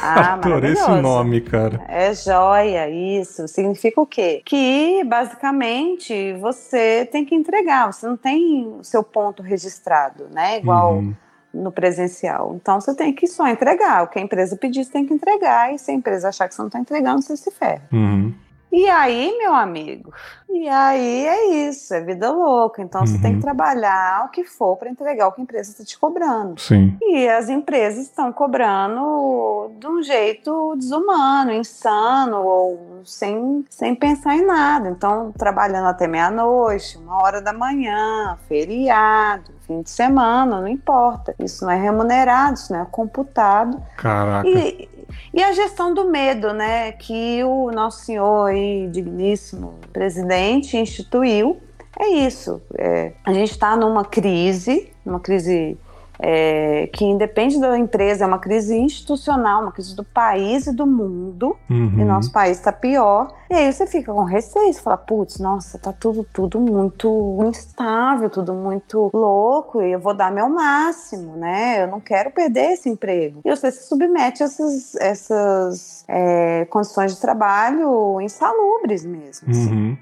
Ah, Adorei esse nome, cara. É joia, isso. Significa o quê? Que, basicamente, você tem que entregar. Você não tem o seu ponto registrado, né? Igual uhum. no presencial. Então, você tem que só entregar. O que a empresa pedir, você tem que entregar. E se a empresa achar que você não está entregando, você se ferra. Uhum. E aí, meu amigo, e aí é isso, é vida louca. Então uhum. você tem que uhum. trabalhar o que for para entregar o que a empresa está te cobrando. Sim. E as empresas estão cobrando de um jeito desumano, insano, ou sem, sem pensar em nada. Então, trabalhando até meia-noite, uma hora da manhã, feriado, fim de semana, não importa. Isso não é remunerado, isso não é computado. Caraca. E, e a gestão do medo, né, que o nosso senhor e digníssimo presidente instituiu, é isso. É, a gente está numa crise, numa crise é, que independe da empresa, é uma crise institucional, uma crise do país e do mundo, uhum. e nosso país está pior. E aí você fica com receio, você fala, putz, nossa, tá tudo, tudo muito instável, tudo muito louco, e eu vou dar meu máximo, né? Eu não quero perder esse emprego. E você se submete a essas, essas é, condições de trabalho insalubres mesmo. Assim.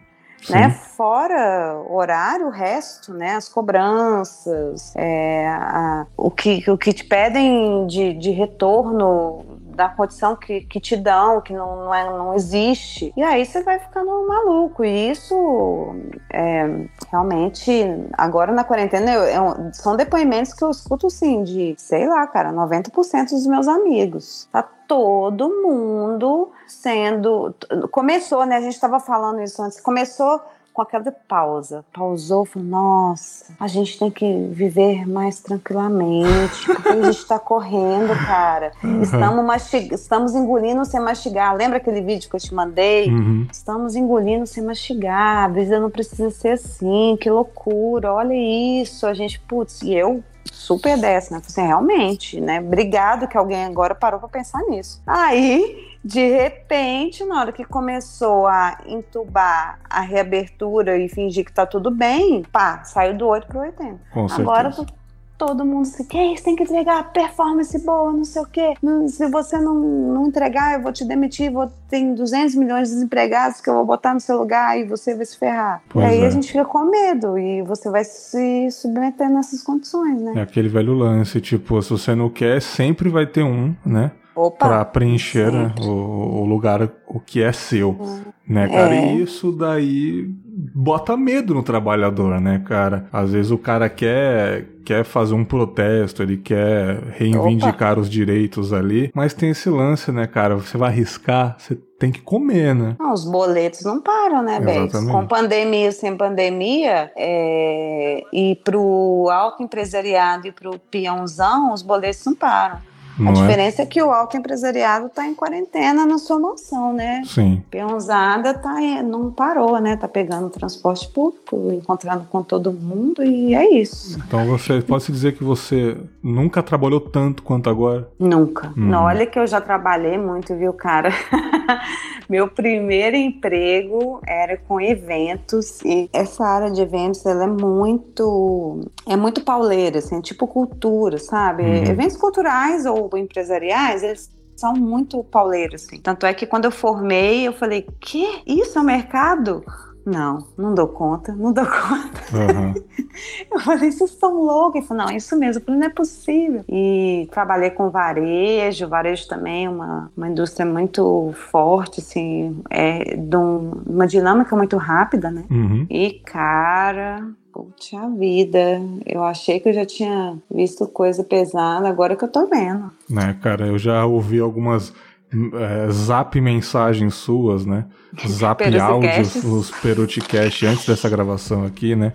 Né? Fora o horário, o resto, né? As cobranças, é, a, o, que, o que te pedem de, de retorno da condição que, que te dão, que não, não, é, não existe. E aí você vai ficando maluco. E isso é, realmente, agora na quarentena, eu, eu, são depoimentos que eu escuto assim, de, sei lá, cara, 90% dos meus amigos. Tá todo mundo sendo. Começou, né? A gente estava falando isso antes. Começou com aquela pausa. Pausou, falou: Nossa, a gente tem que viver mais tranquilamente, porque a gente está correndo, cara. Uhum. Estamos, mastig... Estamos engolindo sem mastigar. Lembra aquele vídeo que eu te mandei? Uhum. Estamos engolindo sem mastigar. A vida não precisa ser assim. Que loucura. Olha isso. A gente, putz, e eu super dessa, né? Assim, realmente, né? Obrigado que alguém agora parou para pensar nisso. Aí, de repente, na hora que começou a entubar a reabertura e fingir que tá tudo bem, pá, saiu do 8 pro 80. Com agora certeza todo mundo se que isso tem que entregar performance boa, não sei o quê. Não, se você não, não entregar, eu vou te demitir, vou ter 200 milhões de desempregados que eu vou botar no seu lugar e você vai se ferrar. Pois aí é. a gente fica com medo e você vai se submeter nessas condições, né? É aquele velho lance, tipo, se você não quer, sempre vai ter um, né? Para preencher né, o, o, lugar, o que é seu, uhum. né, cara? É. E isso daí bota medo no trabalhador, né, cara? Às vezes o cara quer quer fazer um protesto, ele quer reivindicar Opa. os direitos ali, mas tem esse lance, né, cara? Você vai arriscar, você tem que comer, né? Não, os boletos não param, né, Bex? Com pandemia, sem pandemia, é... e pro alto empresariado e pro peãozão, os boletos não param. Não a é? diferença é? é? que o alto empresariado está em quarentena na sua noção, né? Sim. Peãozada tá, não parou, né? Tá pegando transporte público, encontrando com todo mundo e é isso. Então você pode se dizer que você nunca trabalhou tanto quanto agora? Nunca. Hum. Não, olha que eu já trabalhei muito, viu, cara? Meu primeiro emprego era com eventos e essa área de eventos ela é muito é muito pauleira, assim, é tipo cultura, sabe? Uhum. Eventos culturais ou empresariais, eles são muito pauleiros, assim. Tanto é que quando eu formei, eu falei, que? Isso é o mercado? Não, não dou conta, não dou conta. Uhum. Eu falei, vocês estão loucos? Ele falou, não, isso mesmo. Falei, não é possível. E trabalhei com varejo, varejo também, uma, uma indústria muito forte, assim, é, de um, uma dinâmica muito rápida, né? Uhum. E, cara, Puxa vida, eu achei que eu já tinha visto coisa pesada, agora que eu tô vendo. Né, cara, eu já ouvi algumas é, zap mensagens suas, né? Zap áudios, os Peruticast antes dessa gravação aqui, né?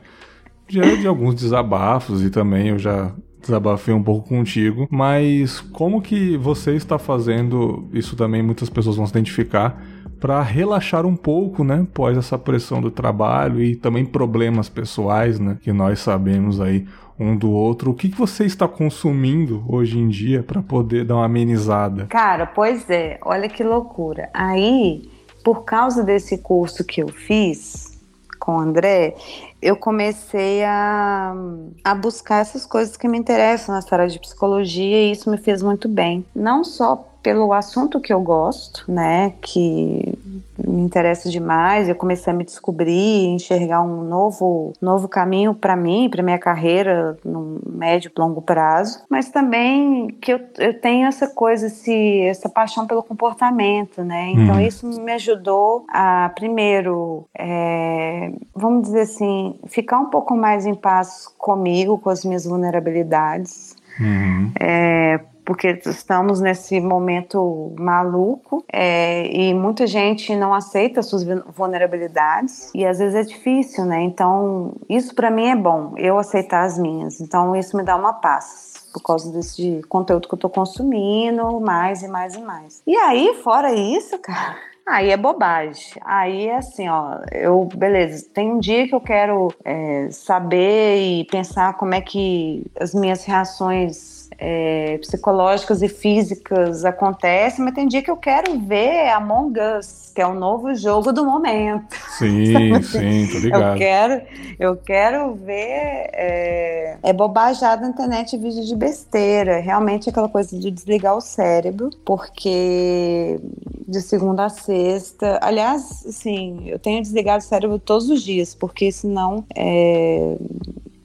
De, de alguns desabafos e também eu já desabafei um pouco contigo, mas como que você está fazendo, isso também muitas pessoas vão se identificar, para relaxar um pouco, né, após essa pressão do trabalho e também problemas pessoais, né, que nós sabemos aí um do outro. O que, que você está consumindo hoje em dia para poder dar uma amenizada? Cara, pois é, olha que loucura. Aí, por causa desse curso que eu fiz com o André, eu comecei a, a buscar essas coisas que me interessam na área de psicologia e isso me fez muito bem. Não só pelo assunto que eu gosto, né, que me interessa demais. Eu comecei a me descobrir, enxergar um novo, novo caminho para mim, para minha carreira no médio e longo prazo. Mas também que eu, eu tenho essa coisa, esse, essa paixão pelo comportamento, né? Então uhum. isso me ajudou a, primeiro, é, vamos dizer assim, ficar um pouco mais em paz comigo, com as minhas vulnerabilidades. Uhum. É, porque estamos nesse momento maluco é, e muita gente não aceita suas vulnerabilidades e às vezes é difícil, né? Então, isso para mim é bom, eu aceitar as minhas. Então, isso me dá uma paz por causa desse conteúdo que eu tô consumindo, mais e mais e mais. E aí, fora isso, cara, Aí é bobagem. Aí é assim, ó, eu, beleza, tem um dia que eu quero é, saber e pensar como é que as minhas reações é, psicológicas e físicas acontecem, mas tem dia que eu quero ver Among Us, que é o novo jogo do momento. Sim, sim, tô ligado. Eu quero, eu quero ver é, é bobajada na internet vídeo de besteira, realmente aquela coisa de desligar o cérebro, porque de segunda a sexta, aliás, assim, eu tenho desligado o cérebro todos os dias, porque senão é,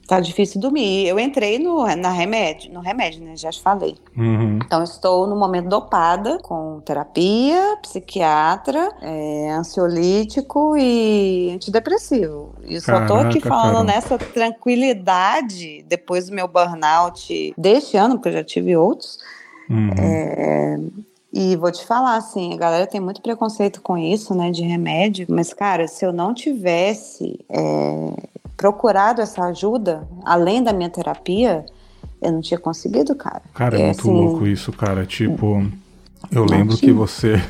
tá difícil dormir. Eu entrei no, na remédio, no remédio, né? Já te falei. Uhum. Então, estou no momento dopada com terapia, psiquiatra, é, ansiolítico e antidepressivo. E só tô aqui falando nessa tranquilidade depois do meu burnout deste ano, porque eu já tive outros. Uhum. É, e vou te falar, assim, a galera tem muito preconceito com isso, né, de remédio, mas, cara, se eu não tivesse é, procurado essa ajuda, além da minha terapia, eu não tinha conseguido, cara. Cara, é, é muito assim, louco isso, cara. Tipo, eu lembro que você.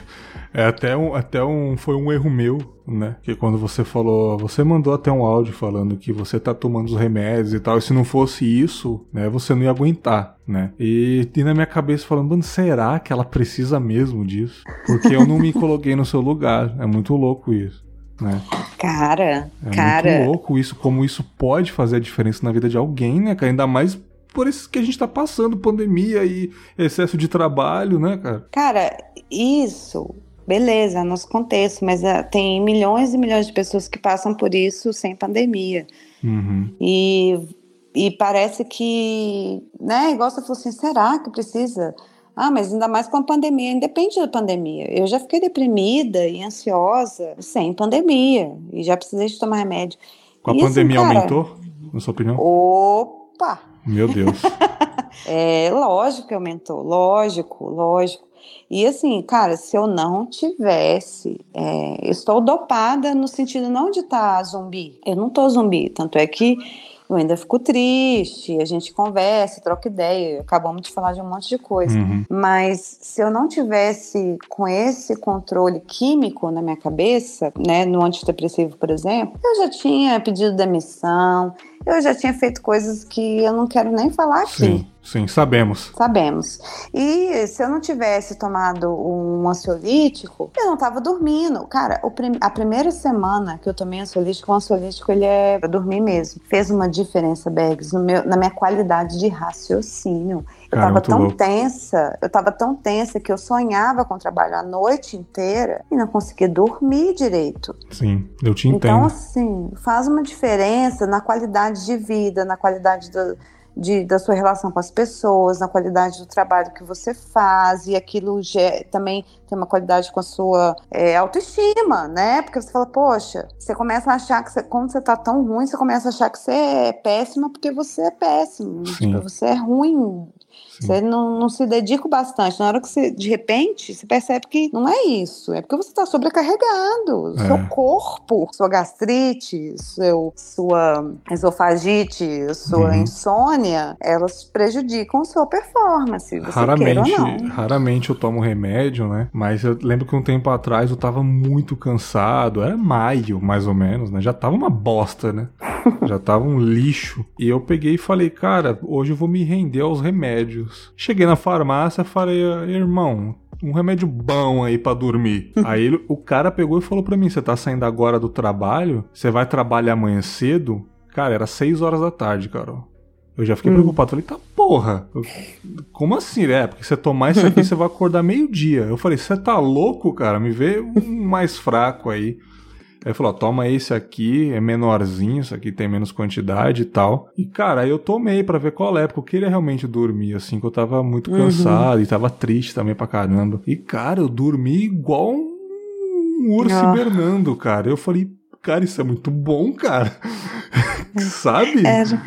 É até um, até um. Foi um erro meu, né? Que quando você falou. Você mandou até um áudio falando que você tá tomando os remédios e tal. E se não fosse isso, né? Você não ia aguentar, né? E, e na minha cabeça falando, mano, será que ela precisa mesmo disso? Porque eu não me coloquei no seu lugar. É muito louco isso. Né? Cara, é cara. muito louco isso, como isso pode fazer a diferença na vida de alguém, né, cara? Ainda mais por isso que a gente tá passando, pandemia e excesso de trabalho, né, cara? Cara, isso, beleza, nosso contexto, mas uh, tem milhões e milhões de pessoas que passam por isso sem pandemia. Uhum. E, e parece que, né, igual você falou assim, será que precisa ah, mas ainda mais com a pandemia, independe da pandemia. Eu já fiquei deprimida e ansiosa sem pandemia e já precisei de tomar remédio. Com a e, pandemia assim, cara, aumentou, na sua opinião? Opa! Meu Deus. é lógico que aumentou, lógico, lógico. E assim, cara, se eu não tivesse, é, estou dopada no sentido não de estar tá zumbi. Eu não tô zumbi, tanto é que eu ainda fico triste, a gente conversa, troca ideia, acabamos de falar de um monte de coisa. Uhum. Mas se eu não tivesse com esse controle químico na minha cabeça, né, no antidepressivo, por exemplo, eu já tinha pedido demissão, eu já tinha feito coisas que eu não quero nem falar aqui. Sim. Sim, sabemos. Sabemos. E se eu não tivesse tomado um ansiolítico, eu não estava dormindo. Cara, prim a primeira semana que eu tomei ansiolítico, o ansiolítico ele é pra dormir mesmo. Fez uma diferença, meu, na minha qualidade de raciocínio. Eu Cara, tava tão louco. tensa, eu tava tão tensa que eu sonhava com o trabalho a noite inteira e não conseguia dormir direito. Sim, eu te entendo. Então, assim, faz uma diferença na qualidade de vida, na qualidade do de, da sua relação com as pessoas, na qualidade do trabalho que você faz, e aquilo também tem uma qualidade com a sua é, autoestima, né? Porque você fala, poxa, você começa a achar que você, quando você tá tão ruim, você começa a achar que você é péssima porque você é péssimo, tipo, você é ruim você não, não se dedica bastante. Na hora que você, de repente, você percebe que não é isso. É porque você está sobrecarregado. É. Seu corpo, sua gastrite, seu, sua esofagite, sua uhum. insônia, elas prejudicam sua performance. raramente, raramente eu tomo remédio, né? Mas eu lembro que um tempo atrás eu tava muito cansado. Era maio, mais ou menos, né? Já tava uma bosta, né? Já tava um lixo. E eu peguei e falei, cara, hoje eu vou me render aos remédios remédios. Cheguei na farmácia, falei, irmão, um remédio bom aí para dormir. aí ele, o cara pegou e falou para mim: Você tá saindo agora do trabalho? Você vai trabalhar amanhã cedo? Cara, era 6 horas da tarde, Carol. Eu já fiquei hum. preocupado. Falei, tá porra. Como assim, é? Porque você tomar isso aqui, você vai acordar meio-dia. Eu falei, você tá louco, cara? Me vê um mais fraco aí. Aí falou, toma esse aqui, é menorzinho, isso aqui tem menos quantidade e tal. E, cara, aí eu tomei para ver qual é, porque eu queria realmente dormir, assim, que eu tava muito uhum. cansado uhum. e tava triste também pra caramba. E, cara, eu dormi igual um urso oh. hibernando, cara. Eu falei, cara, isso é muito bom, cara. Sabe? Era,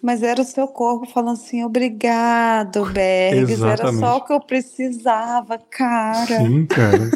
mas era o seu corpo falando assim, obrigado, Bergs. Era só o que eu precisava, cara. Sim, cara.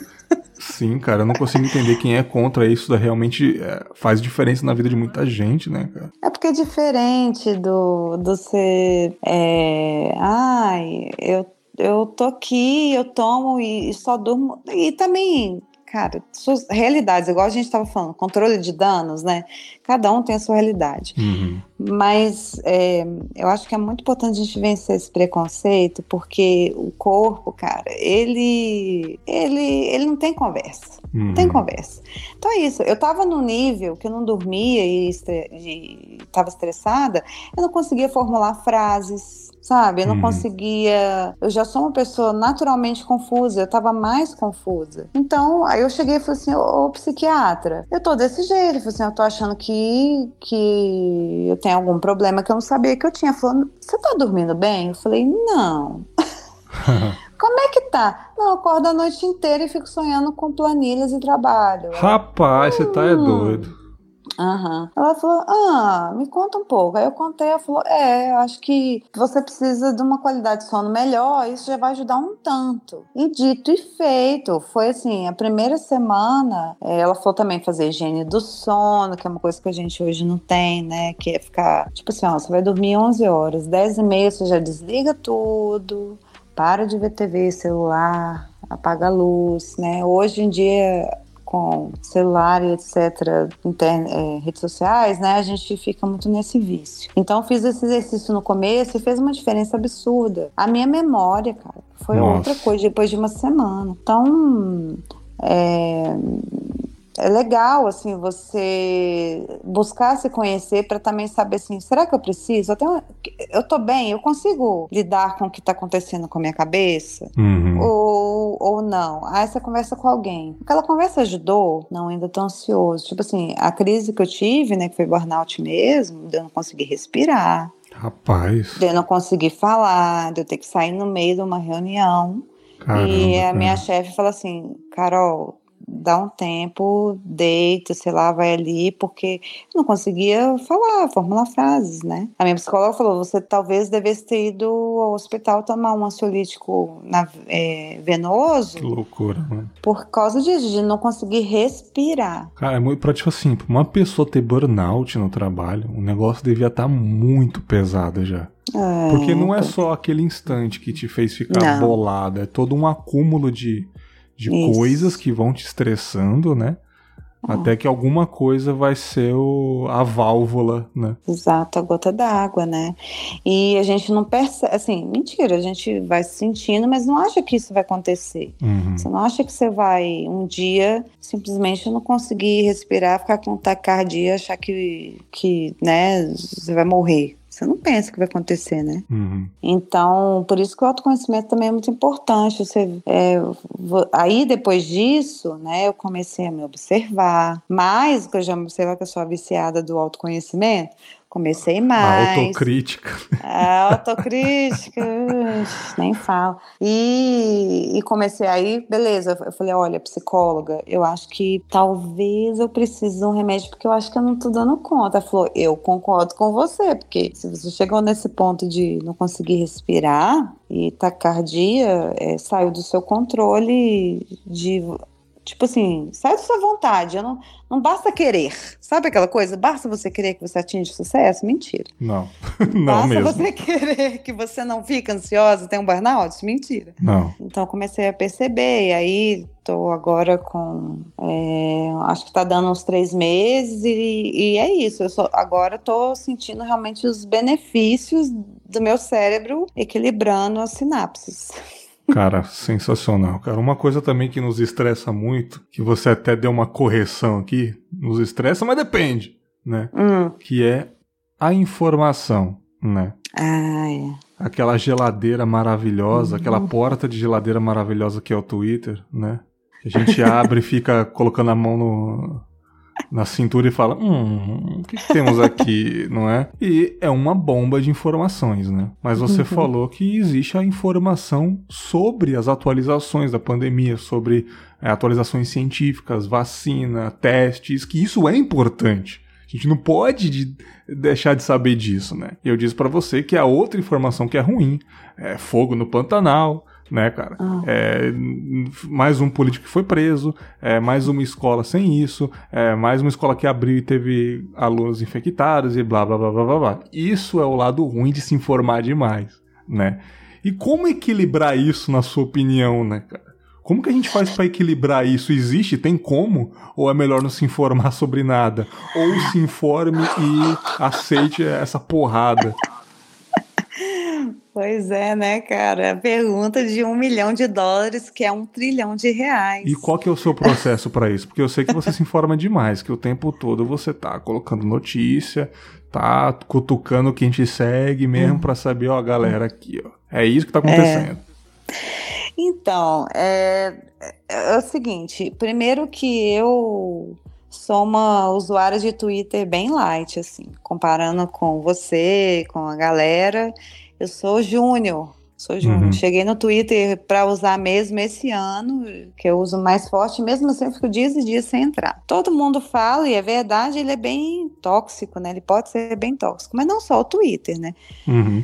Sim, cara, eu não consigo entender quem é contra isso. Realmente é, faz diferença na vida de muita gente, né, cara? É porque é diferente do, do ser. É, ai, eu, eu tô aqui, eu tomo e, e só durmo. E também cara, suas realidades, igual a gente estava falando, controle de danos, né? Cada um tem a sua realidade. Uhum. Mas é, eu acho que é muito importante a gente vencer esse preconceito, porque o corpo, cara, ele, ele, ele não tem conversa. Uhum. Não tem uhum. conversa. Então é isso. Eu tava num nível que eu não dormia e estava estressada, eu não conseguia formular frases sabe? Eu não hum. conseguia. Eu já sou uma pessoa naturalmente confusa, eu tava mais confusa. Então, aí eu cheguei e falei assim: ô, psiquiatra, eu tô desse jeito. Eu falei assim: eu tô achando que, que eu tenho algum problema que eu não sabia que eu tinha. Falando, você tá dormindo bem? Eu falei: não. Como é que tá? Não, eu acordo a noite inteira e fico sonhando com planilhas e trabalho. Rapaz, hum. você tá é hum. doido. Uhum. Ela falou: Ah, me conta um pouco. Aí eu contei, ela falou: É, acho que você precisa de uma qualidade de sono melhor, isso já vai ajudar um tanto. E dito e feito, foi assim: a primeira semana, é, ela falou também fazer higiene do sono, que é uma coisa que a gente hoje não tem, né? Que é ficar, tipo assim, ó, você vai dormir 11 horas, 10 e meia você já desliga tudo, para de ver TV, celular, apaga a luz, né? Hoje em dia com celular e etc., é, redes sociais, né, a gente fica muito nesse vício. Então, fiz esse exercício no começo e fez uma diferença absurda. A minha memória, cara, foi Nossa. outra coisa depois de uma semana. Então, é, é legal assim você buscar se conhecer para também saber assim, será que eu preciso? Eu, tenho, eu tô bem, eu consigo lidar com o que está acontecendo com a minha cabeça? Uhum. Ou, ou não? Aí você conversa com alguém. Aquela conversa ajudou? Não, ainda tô ansioso. Tipo assim, a crise que eu tive, né, que foi burnout mesmo, de eu não conseguir respirar. Rapaz. De eu não conseguir falar, de eu ter que sair no meio de uma reunião. Caramba, e a minha chefe fala assim, Carol, dá um tempo, deita, sei lá, vai ali, porque não conseguia falar, formular frases, né? A minha psicóloga falou: você talvez devesse ter ido ao hospital tomar um ansiolítico na, é, venoso. Que loucura, mano. Por causa disso, de não conseguir respirar. Cara, é muito pra, tipo assim, uma pessoa ter burnout no trabalho, o negócio devia estar tá muito pesado já. É, Porque não é só aquele instante que te fez ficar não. bolada, é todo um acúmulo de de Isso. coisas que vão te estressando, né? Até que alguma coisa vai ser o, a válvula, né? Exato, a gota d'água, né? E a gente não percebe, assim, mentira, a gente vai se sentindo, mas não acha que isso vai acontecer. Uhum. Você não acha que você vai um dia simplesmente não conseguir respirar, ficar com taquicardia, achar que, que, né, você vai morrer. Você não pensa que vai acontecer, né? Uhum. Então, por isso que o autoconhecimento também é muito importante. Você, é, aí, depois disso, né, eu comecei a me observar. Mais, que eu já me observar que eu sou viciada do autoconhecimento, Comecei mais. A autocrítica. A autocrítica, nem falo. E, e comecei aí, beleza. Eu falei, olha, psicóloga, eu acho que talvez eu precise de um remédio, porque eu acho que eu não tô dando conta. Ela falou, eu concordo com você, porque se você chegou nesse ponto de não conseguir respirar e taquicardia, é, saiu do seu controle de Tipo assim, sai da sua vontade. Não, não basta querer. Sabe aquela coisa? Basta você querer que você atinja sucesso? Mentira. Não. não basta mesmo. você querer que você não fique ansiosa, tem um burnout? Mentira. Não. Então comecei a perceber. E aí tô agora com. É, acho que tá dando uns três meses. E, e é isso. Eu agora tô sentindo realmente os benefícios do meu cérebro equilibrando as sinapses. Cara, sensacional, cara. Uma coisa também que nos estressa muito, que você até deu uma correção aqui, nos estressa, mas depende, né? Hum. Que é a informação, né? Ah, é. Aquela geladeira maravilhosa, uhum. aquela porta de geladeira maravilhosa que é o Twitter, né? A gente abre e fica colocando a mão no, na cintura e fala: Hum, o que, que, temos aqui, não é? E é uma bomba de informações, né? Mas você uhum. falou que existe a informação sobre as atualizações da pandemia, sobre é, atualizações científicas, vacina, testes, que isso é importante. A gente não pode de deixar de saber disso, né? E eu disse para você que a outra informação que é ruim é fogo no Pantanal, né, cara? Ah. É, mais um político que foi preso, é, mais uma escola sem isso, é, mais uma escola que abriu e teve alunos infectados e blá blá blá blá blá. blá. Isso é o lado ruim de se informar demais, né? E como equilibrar isso, na sua opinião, né, cara? Como que a gente faz para equilibrar isso? Existe? Tem como? Ou é melhor não se informar sobre nada? Ou se informe e aceite essa porrada? Pois é, né, cara? Pergunta de um milhão de dólares, que é um trilhão de reais. E qual que é o seu processo para isso? Porque eu sei que você se informa demais, que o tempo todo você tá colocando notícia, tá cutucando quem te segue mesmo hum. para saber, ó, galera aqui, ó. É isso que tá acontecendo. É. Então, é, é o seguinte: primeiro que eu sou uma usuária de Twitter bem light, assim, comparando com você, com a galera. Eu sou júnior, Sou Júnior. Uhum. Cheguei no Twitter para usar mesmo esse ano, que eu uso mais forte, mesmo assim eu fico dias e dias sem entrar. Todo mundo fala, e é verdade, ele é bem tóxico, né? Ele pode ser bem tóxico, mas não só o Twitter, né? Uhum.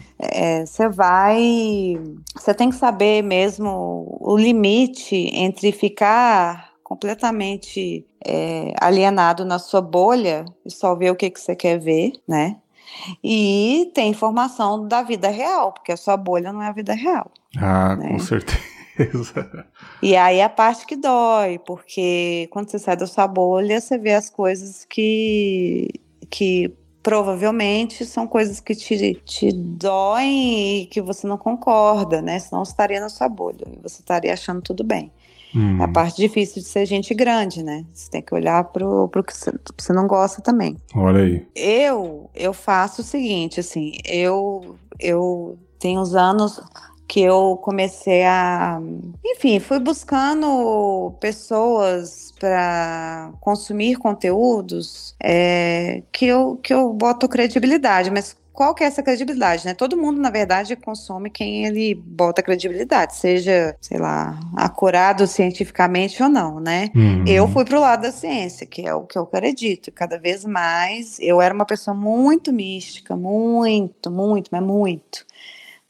Você é, vai. Você tem que saber mesmo o limite entre ficar completamente é, alienado na sua bolha e só ver o que, que você quer ver, né? E tem informação da vida real, porque a sua bolha não é a vida real. Ah, né? com certeza. E aí é a parte que dói, porque quando você sai da sua bolha, você vê as coisas que, que provavelmente são coisas que te, te doem e que você não concorda, né? Senão você estaria na sua bolha e você estaria achando tudo bem. Hum. A parte difícil de ser gente grande, né? Você tem que olhar pro, pro que você não gosta também. Olha aí. Eu, eu faço o seguinte, assim, eu, eu tenho uns anos que eu comecei a. Enfim, fui buscando pessoas para consumir conteúdos é, que, eu, que eu boto credibilidade, mas qual que é essa credibilidade, né? Todo mundo, na verdade, consome quem ele bota credibilidade, seja, sei lá, acurado cientificamente ou não, né? Uhum. Eu fui pro lado da ciência, que é o que eu acredito. Cada vez mais, eu era uma pessoa muito mística, muito, muito, mas muito.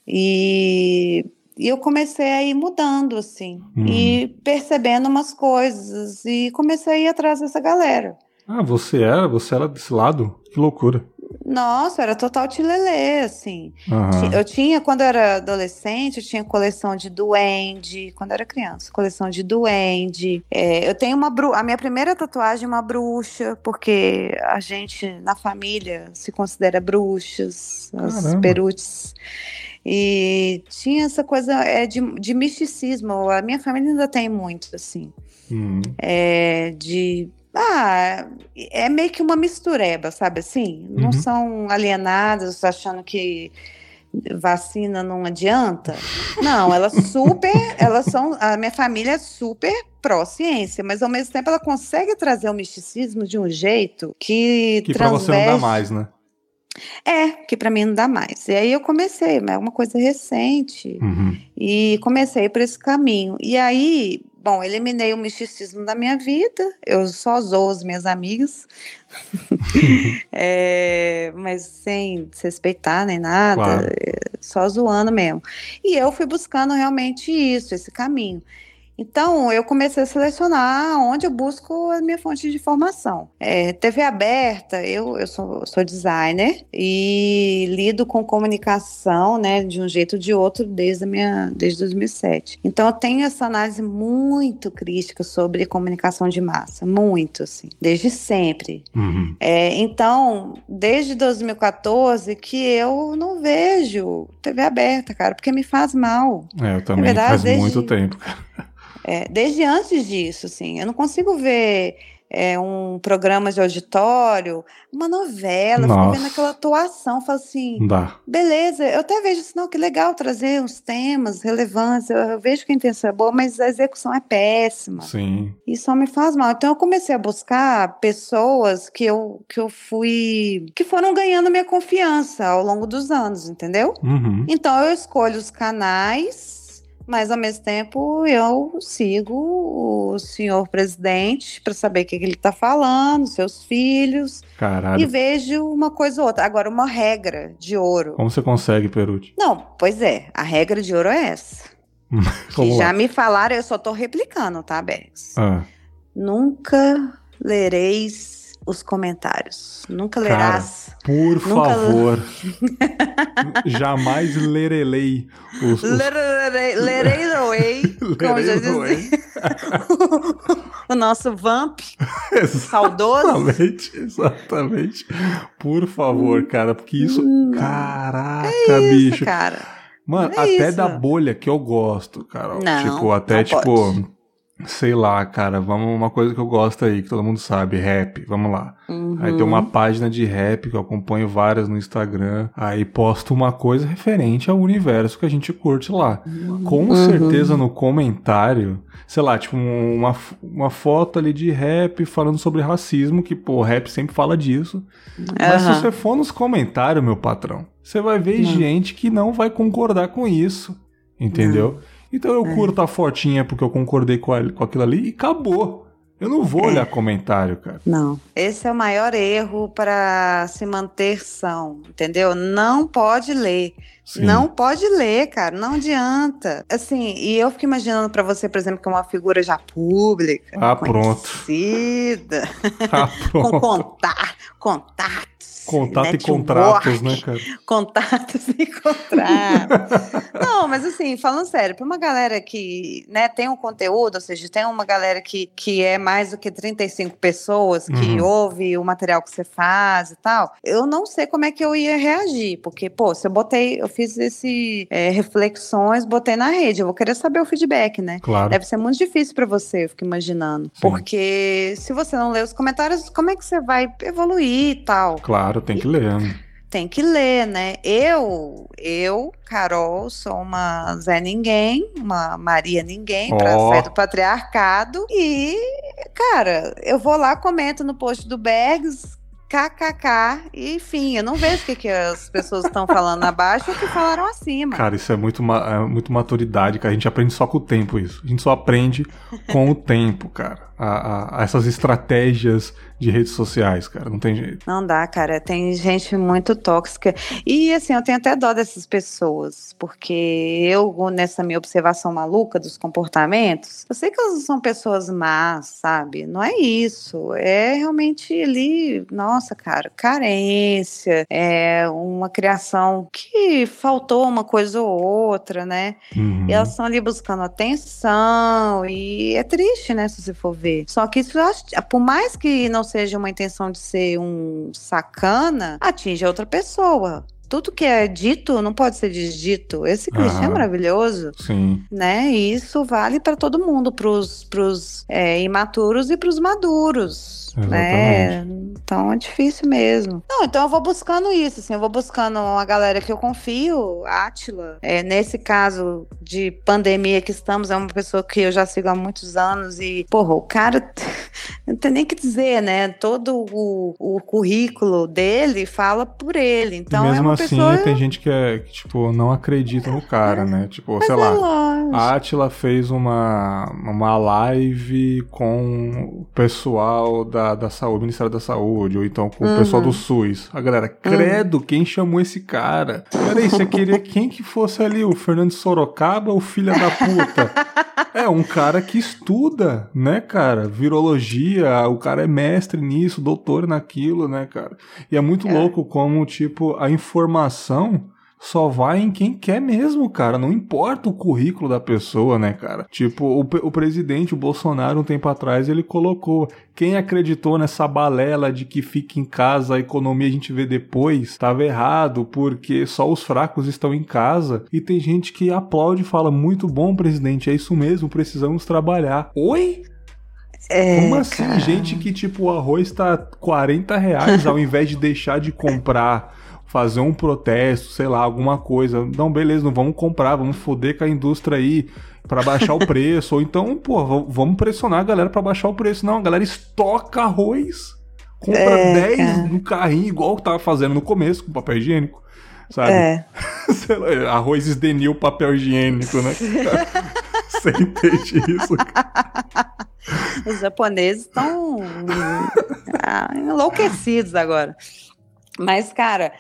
E e eu comecei a ir mudando, assim, uhum. e percebendo umas coisas, e comecei a ir atrás dessa galera. Ah, você era? Você era desse lado? Que loucura. Nossa, era total tilelê, assim. Uhum. Eu tinha, quando eu era adolescente, eu tinha coleção de duende, quando eu era criança, coleção de duende. É, eu tenho uma bru a minha primeira tatuagem é uma bruxa, porque a gente, na família, se considera bruxas, as perutes. E tinha essa coisa é, de, de misticismo. A minha família ainda tem muito, assim. Uhum. É, de ah, é meio que uma mistureba, sabe assim? Não uhum. são alienadas achando que vacina não adianta. Não, elas super, elas são, a minha família é super pró-ciência, mas ao mesmo tempo ela consegue trazer o misticismo de um jeito que que transveste... pra você não dá mais, né? É, que para mim não dá mais. E aí eu comecei, é uma coisa recente, uhum. e comecei por esse caminho. E aí, bom, eliminei o misticismo da minha vida, eu só zoo as minhas amigas, é, mas sem respeitar nem nada, claro. É, só zoando mesmo. E eu fui buscando realmente isso, esse caminho. Então, eu comecei a selecionar onde eu busco a minha fonte de informação. É, TV aberta, eu, eu sou, sou, designer e lido com comunicação, né, de um jeito ou de outro desde, a minha, desde 2007. Então, eu tenho essa análise muito crítica sobre comunicação de massa, muito, assim, desde sempre. Uhum. É, então, desde 2014 que eu não vejo TV aberta, cara, porque me faz mal. É, eu também, verdade, faz desde... muito tempo, cara. É, desde antes disso, assim, eu não consigo ver é, um programa de auditório, uma novela, fico vendo aquela atuação, falo assim, Dá. beleza, eu até vejo assim, não, que legal trazer uns temas relevantes, eu, eu, vejo que a intenção é boa, mas a execução é péssima. Sim. E só me faz mal. Então eu comecei a buscar pessoas que eu, que eu fui, que foram ganhando minha confiança ao longo dos anos, entendeu? Uhum. Então eu escolho os canais mas ao mesmo tempo eu sigo o senhor presidente para saber o que, ele está falando, seus filhos. Caralho. E vejo uma coisa ou outra. Agora, uma regra de ouro. Como você consegue, Peruti? Não, pois é, a regra de ouro é essa. que já me falaram, eu só estou replicando, tá, Bex? Ah. Nunca lereis os comentários. Nunca lerás. Cara, por Nunca favor. jamais lerelei os. os... Away, como já dizia. o nosso vamp saudoso. Exatamente, exatamente. Por favor, cara, porque isso. Hum. Caraca, é isso, bicho. Cara. Mano, é até isso. da bolha que eu gosto, cara. Não, tipo, até tipo. Pode. Sei lá, cara, vamos uma coisa que eu gosto aí, que todo mundo sabe, rap, vamos lá. Uhum. Aí tem uma uhum. página de rap que eu acompanho várias no Instagram, aí posto uma coisa referente ao universo que a gente curte lá. Uhum. Com uhum. certeza no comentário, sei lá, tipo uma, uma foto ali de rap falando sobre racismo, que pô, rap sempre fala disso. Mas se você for nos comentários, meu patrão, você vai ver gente que não vai concordar com isso. Entendeu? Então eu é. curto a fotinha porque eu concordei com, a, com aquilo ali e acabou. Eu não vou é. olhar comentário, cara. Não. Esse é o maior erro para se manter são, entendeu? Não pode ler. Sim. Não pode ler, cara, não adianta. Assim, e eu fico imaginando para você, por exemplo, que é uma figura já pública, ah, conhecida, pronto. Ah, pronto. com contar, contato Contato e contratos, né, cara? Contatos e contratos. Não, mas assim, falando sério, para uma galera que né, tem um conteúdo, ou seja, tem uma galera que, que é mais do que 35 pessoas, que uhum. ouve o material que você faz e tal, eu não sei como é que eu ia reagir, porque, pô, se eu botei, eu fiz esse é, reflexões, botei na rede, eu vou querer saber o feedback, né? Claro. Deve ser muito difícil para você, eu fico imaginando. Sim. Porque se você não lê os comentários, como é que você vai evoluir e tal? Claro. Claro, tem que ler. Né? Tem que ler, né? Eu, eu, Carol, sou uma Zé Ninguém, uma Maria Ninguém, oh. pra sair do patriarcado. E, cara, eu vou lá, comento no post do Bergs, kkk, e enfim, eu não vejo o que, que as pessoas estão falando abaixo ou o que falaram acima. Cara, isso é muito, é muito maturidade, cara. A gente aprende só com o tempo isso. A gente só aprende com o tempo, cara. A, a, a essas estratégias de redes sociais, cara. Não tem jeito. Não dá, cara. Tem gente muito tóxica. E assim, eu tenho até dó dessas pessoas, porque eu, nessa minha observação maluca dos comportamentos, eu sei que elas são pessoas más, sabe? Não é isso. É realmente ali, nossa, cara, carência, é uma criação que faltou uma coisa ou outra, né? Uhum. E elas estão ali buscando atenção, e é triste, né, se você for ver. Só que isso, por mais que não seja uma intenção de ser um sacana, atinge a outra pessoa tudo que é dito não pode ser desdito. Esse clichê é maravilhoso. Sim. Né? E isso vale para todo mundo, para os é, imaturos e para os maduros. Né? Então é difícil mesmo. Não, então eu vou buscando isso, assim, eu vou buscando uma galera que eu confio, Átila. É, nesse caso de pandemia que estamos, é uma pessoa que eu já sigo há muitos anos e, porra, o cara não tem nem que dizer, né? Todo o, o currículo dele fala por ele. Então é uma pessoa... tem gente que, é, que, tipo, não acredita no cara, né? Tipo, Mas sei é lá, lógico. a Átila fez uma, uma live com o pessoal da da, da saúde, Ministério da Saúde, ou então com uhum. o pessoal do SUS. A galera, credo, uhum. quem chamou esse cara? Peraí, você queria quem que fosse ali? O Fernando Sorocaba ou filha da puta? é, um cara que estuda, né, cara? Virologia, o cara é mestre nisso, doutor naquilo, né, cara? E é muito é. louco como, tipo, a informação só vai em quem quer mesmo, cara. Não importa o currículo da pessoa, né, cara? Tipo, o, o presidente, o Bolsonaro, um tempo atrás, ele colocou. Quem acreditou nessa balela de que fica em casa, a economia a gente vê depois, estava errado, porque só os fracos estão em casa. E tem gente que aplaude e fala: muito bom, presidente, é isso mesmo, precisamos trabalhar. Oi? É, Como assim, cara. gente que tipo o arroz tá 40 reais ao invés de deixar de comprar fazer um protesto, sei lá, alguma coisa. Não, beleza, não vamos comprar, vamos foder com a indústria aí para baixar o preço. Ou então, pô, vamos pressionar a galera para baixar o preço. Não, a galera estoca arroz, compra é, 10 cara. no carrinho, igual que tava fazendo no começo, com papel higiênico. Sabe? É. lá, arroz esdenil papel higiênico, né? Você entende isso? Os japoneses estão ah, enlouquecidos agora. Mas, cara,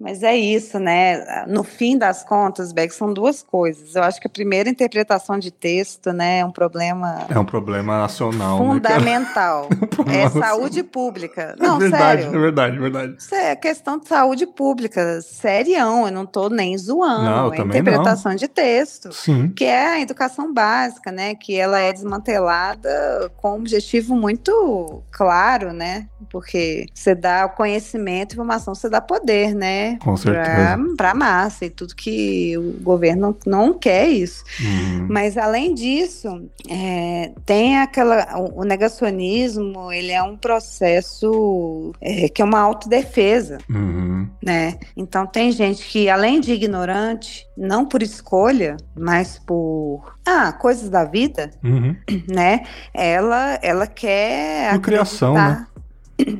Mas é isso, né? No fim das contas, Beck, são duas coisas. Eu acho que a primeira interpretação de texto, né, é um problema. É um problema nacional. Né, fundamental. Né, é, é saúde pública. Não, é verdade, sério. É verdade, é verdade. Isso é questão de saúde pública. Serião, eu não tô nem zoando. Não, é interpretação não. de texto. Sim. Que é a educação básica, né? Que ela é desmantelada com um objetivo muito claro, né? Porque você dá conhecimento, informação, você dá poder, né? Com certeza. Para a massa e tudo que o governo não, não quer isso. Uhum. Mas além disso, é, tem aquela o negacionismo, ele é um processo é, que é uma autodefesa, uhum. né? Então tem gente que além de ignorante, não por escolha, mas por ah, coisas da vida, uhum. né? Ela ela quer por criação, né?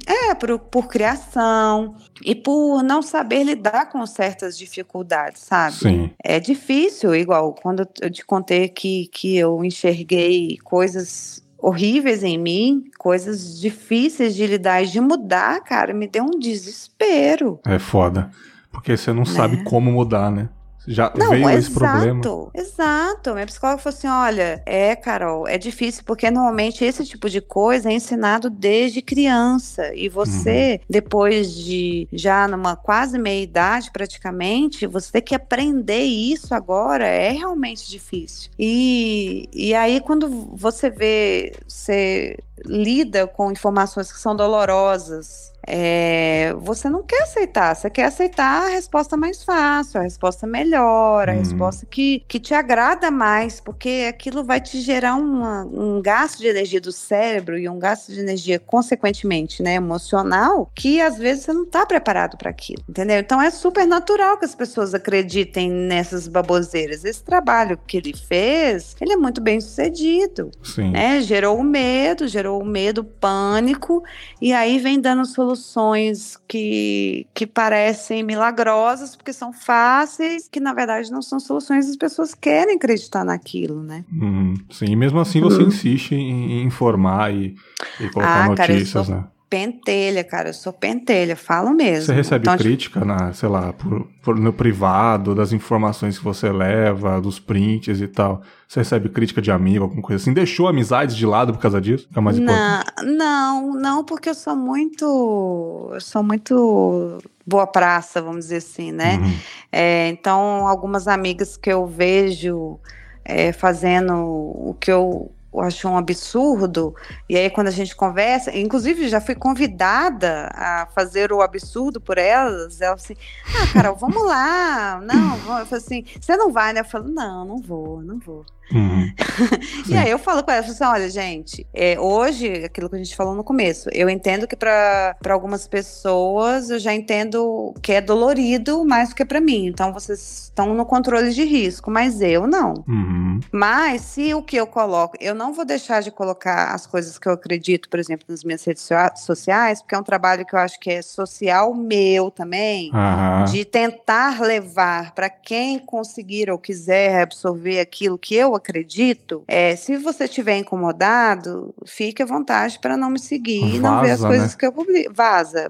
É, por, por criação e por não saber lidar com certas dificuldades, sabe? Sim. É difícil, igual quando eu te contei que, que eu enxerguei coisas horríveis em mim, coisas difíceis de lidar e de mudar, cara, me deu um desespero. É foda. Porque você não né? sabe como mudar, né? Já não, veio exato, esse problema. Exato. Minha psicóloga falou assim: olha, é, Carol, é difícil porque normalmente esse tipo de coisa é ensinado desde criança. E você, uhum. depois de já numa quase meia idade, praticamente, você tem que aprender isso agora. É realmente difícil. E, e aí, quando você vê, você lida com informações que são dolorosas é, você não quer aceitar, você quer aceitar a resposta mais fácil, a resposta melhor, a uhum. resposta que, que te agrada mais, porque aquilo vai te gerar uma, um gasto de energia do cérebro e um gasto de energia, consequentemente, né, emocional, que às vezes você não está preparado para aquilo, entendeu? Então é super natural que as pessoas acreditem nessas baboseiras. Esse trabalho que ele fez, ele é muito bem sucedido, Sim. né? Gerou o medo, gerou o medo, pânico, e aí vem dando soluções que, que parecem milagrosas, porque são fáceis, que na verdade não são soluções, as pessoas querem acreditar naquilo, né? Uhum, sim, e mesmo assim você uhum. insiste em, informar e, e colocar ah, notícias, cara, né? Pentelha, cara. Eu sou pentelha, falo mesmo. Você recebe então, crítica, na, sei lá, por, por, no privado, das informações que você leva, dos prints e tal. Você recebe crítica de amigo, alguma coisa assim? Deixou amizades de lado por causa disso? É mais não, não, não, porque eu sou muito. Eu sou muito boa praça, vamos dizer assim, né? Uhum. É, então, algumas amigas que eu vejo é, fazendo o que eu eu acho um absurdo. E aí, quando a gente conversa, inclusive já fui convidada a fazer o absurdo por elas. Ela assim: Ah, Carol, vamos lá. Não, eu falei assim: Você não vai, né? Eu falo: Não, não vou, não vou. Uhum. e aí eu falo com ela, assim, olha, gente, é, hoje, aquilo que a gente falou no começo, eu entendo que para algumas pessoas eu já entendo que é dolorido mais do que para mim. Então vocês estão no controle de risco, mas eu não. Uhum. Mas se o que eu coloco, eu não vou deixar de colocar as coisas que eu acredito, por exemplo, nas minhas redes sociais, porque é um trabalho que eu acho que é social meu também, uhum. de tentar levar para quem conseguir ou quiser absorver aquilo que eu acredito, é, se você estiver incomodado, fique à vontade para não me seguir Vaza, e não ver as coisas né? que eu publico. Vaza.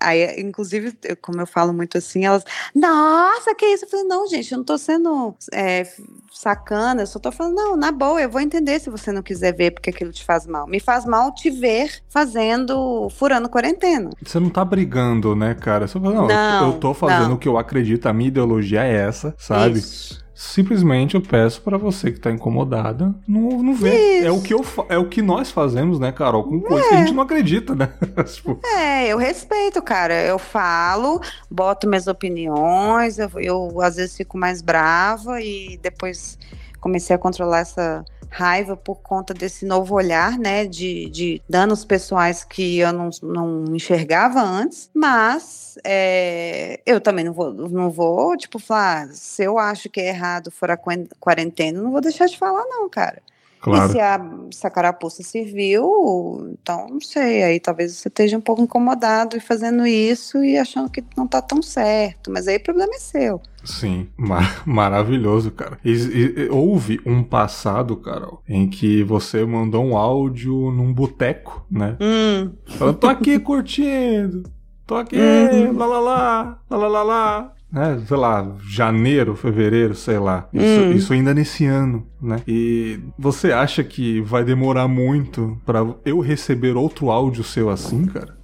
Aí, inclusive, como eu falo muito assim, elas, nossa, que isso? Eu falei, não, gente, eu não tô sendo é, sacana, eu só tô falando, não, na boa, eu vou entender se você não quiser ver porque aquilo te faz mal. Me faz mal te ver fazendo, furando quarentena. Você não tá brigando, né, cara? Você fala, não, não eu tô fazendo não. o que eu acredito, a minha ideologia é essa, sabe? Isso simplesmente eu peço para você que tá incomodada não, não ver. É o, que eu, é o que nós fazemos, né, Carol? Com coisas é. que a gente não acredita, né? tipo... É, eu respeito, cara. Eu falo, boto minhas opiniões, eu, eu às vezes fico mais brava e depois comecei a controlar essa raiva por conta desse novo olhar, né, de, de danos pessoais que eu não, não enxergava antes, mas é, eu também não vou, não vou, tipo, falar, se eu acho que é errado for a quarentena, não vou deixar de falar não, cara. Claro. E se a, se a carapuça se viu, então não sei, aí talvez você esteja um pouco incomodado e fazendo isso e achando que não tá tão certo, mas aí o problema é seu. Sim, mar maravilhoso, cara. E, e, houve um passado, Carol, em que você mandou um áudio num boteco, né? Hum. Eu tô aqui curtindo. tô aqui, uhum. lá lá lá, lá lá lá lá. Né, sei lá, janeiro, fevereiro, sei lá. Isso, hum. isso ainda nesse ano, né? E você acha que vai demorar muito para eu receber outro áudio seu assim, cara?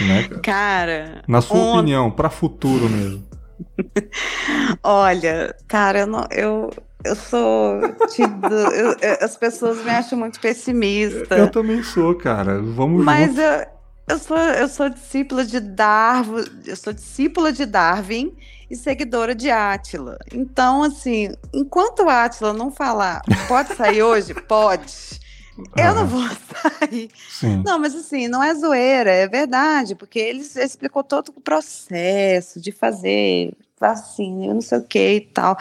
Né, cara? cara? Na sua opinião, para futuro mesmo. Olha, cara, eu não, eu, eu sou. Tipo, eu, as pessoas me acham muito pessimista. Eu também sou, cara. Vamos Mas eu, eu, sou, eu sou discípula de Darwin. Eu sou discípula de Darwin e seguidora de Átila. Então, assim, enquanto Átila não falar, pode sair hoje? Pode. Eu ah, não vou sair. Sim. Não, mas assim, não é zoeira, é verdade, porque ele explicou todo o processo de fazer vacina, eu não sei o que e tal.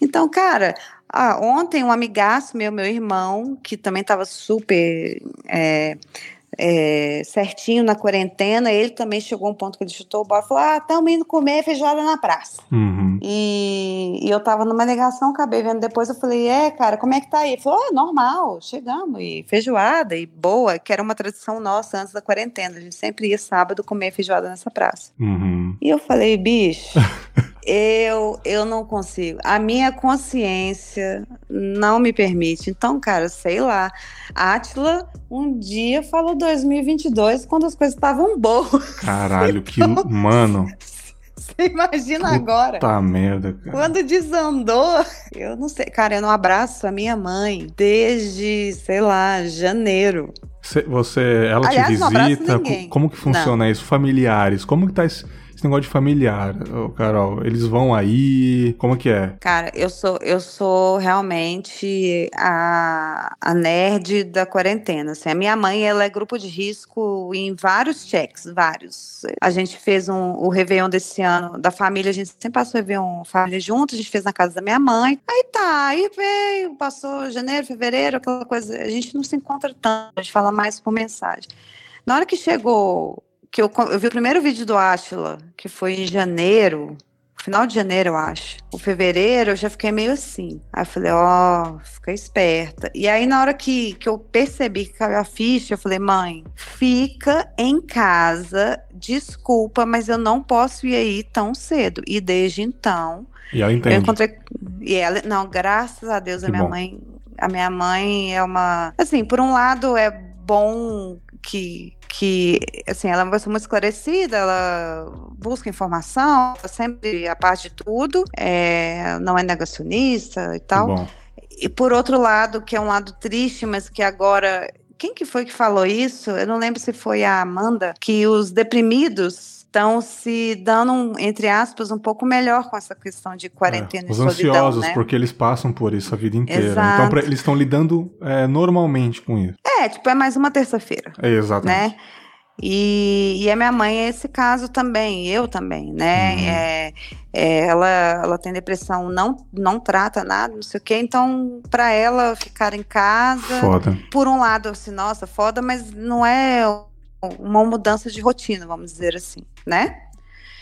Então, cara, ah, ontem um amigaço meu, meu irmão, que também estava super é, é, certinho na quarentena, ele também chegou a um ponto que ele chutou o balde e falou: Ah, estamos indo comer feijoada na praça. Uhum. E, e, eu tava numa negação, acabei vendo depois, eu falei: É, cara, como é que tá aí? Ele falou: oh, normal, chegamos, e feijoada, e boa, que era uma tradição nossa antes da quarentena. A gente sempre ia sábado comer feijoada nessa praça. Uhum. E eu falei: Bicho. Eu, eu não consigo. A minha consciência não me permite. Então, cara, sei lá. Atila um dia falou 2022 quando as coisas estavam boas. Caralho, que. Então, mano. Você imagina Puta agora. Puta merda, cara. Quando desandou, eu não sei. Cara, eu não abraço a minha mãe desde, sei lá, janeiro. Você, ela Aliás, te visita? Como que funciona não. isso? Familiares? Como que tá esse negócio de familiar, Carol? Eles vão aí? Como que é? Cara, eu sou, eu sou realmente a, a nerd da quarentena. Assim. A minha mãe, ela é grupo de risco em vários checks, vários. A gente fez um, o Réveillon desse ano da família, a gente sempre passou o Réveillon família junto, a gente fez na casa da minha mãe. Aí tá, aí veio, passou janeiro, fevereiro, aquela coisa. A gente não se encontra tanto, a gente fala mais por mensagem. Na hora que chegou que eu, eu vi o primeiro vídeo do Átila, que foi em janeiro, final de janeiro, eu acho. O fevereiro eu já fiquei meio assim. Aí eu falei, ó, oh, fica esperta. E aí, na hora que, que eu percebi que caiu a ficha, eu falei, mãe, fica em casa, desculpa, mas eu não posso ir aí tão cedo. E desde então. E ela entende. Eu encontrei. E ela, não, graças a Deus, que a minha bom. mãe. A minha mãe é uma. Assim, por um lado, é bom que que, assim, ela é uma pessoa muito esclarecida, ela busca informação, tá sempre a parte de tudo, é, não é negacionista e tal. Bom. E por outro lado, que é um lado triste, mas que agora quem que foi que falou isso? Eu não lembro se foi a Amanda, que os deprimidos estão se dando, entre aspas, um pouco melhor com essa questão de quarentena é, os e solidão, ansiosos, né? porque eles passam por isso a vida inteira. Então, Exato. Então, pra, eles estão lidando é, normalmente com isso. É, tipo, é mais uma terça-feira. É, exatamente. Né? E, e a minha mãe é esse caso também, eu também, né? Uhum. É, é, ela, ela tem depressão, não, não trata nada, não sei o quê, então para ela ficar em casa, foda. por um lado, assim, nossa, foda, mas não é uma mudança de rotina, vamos dizer assim, né?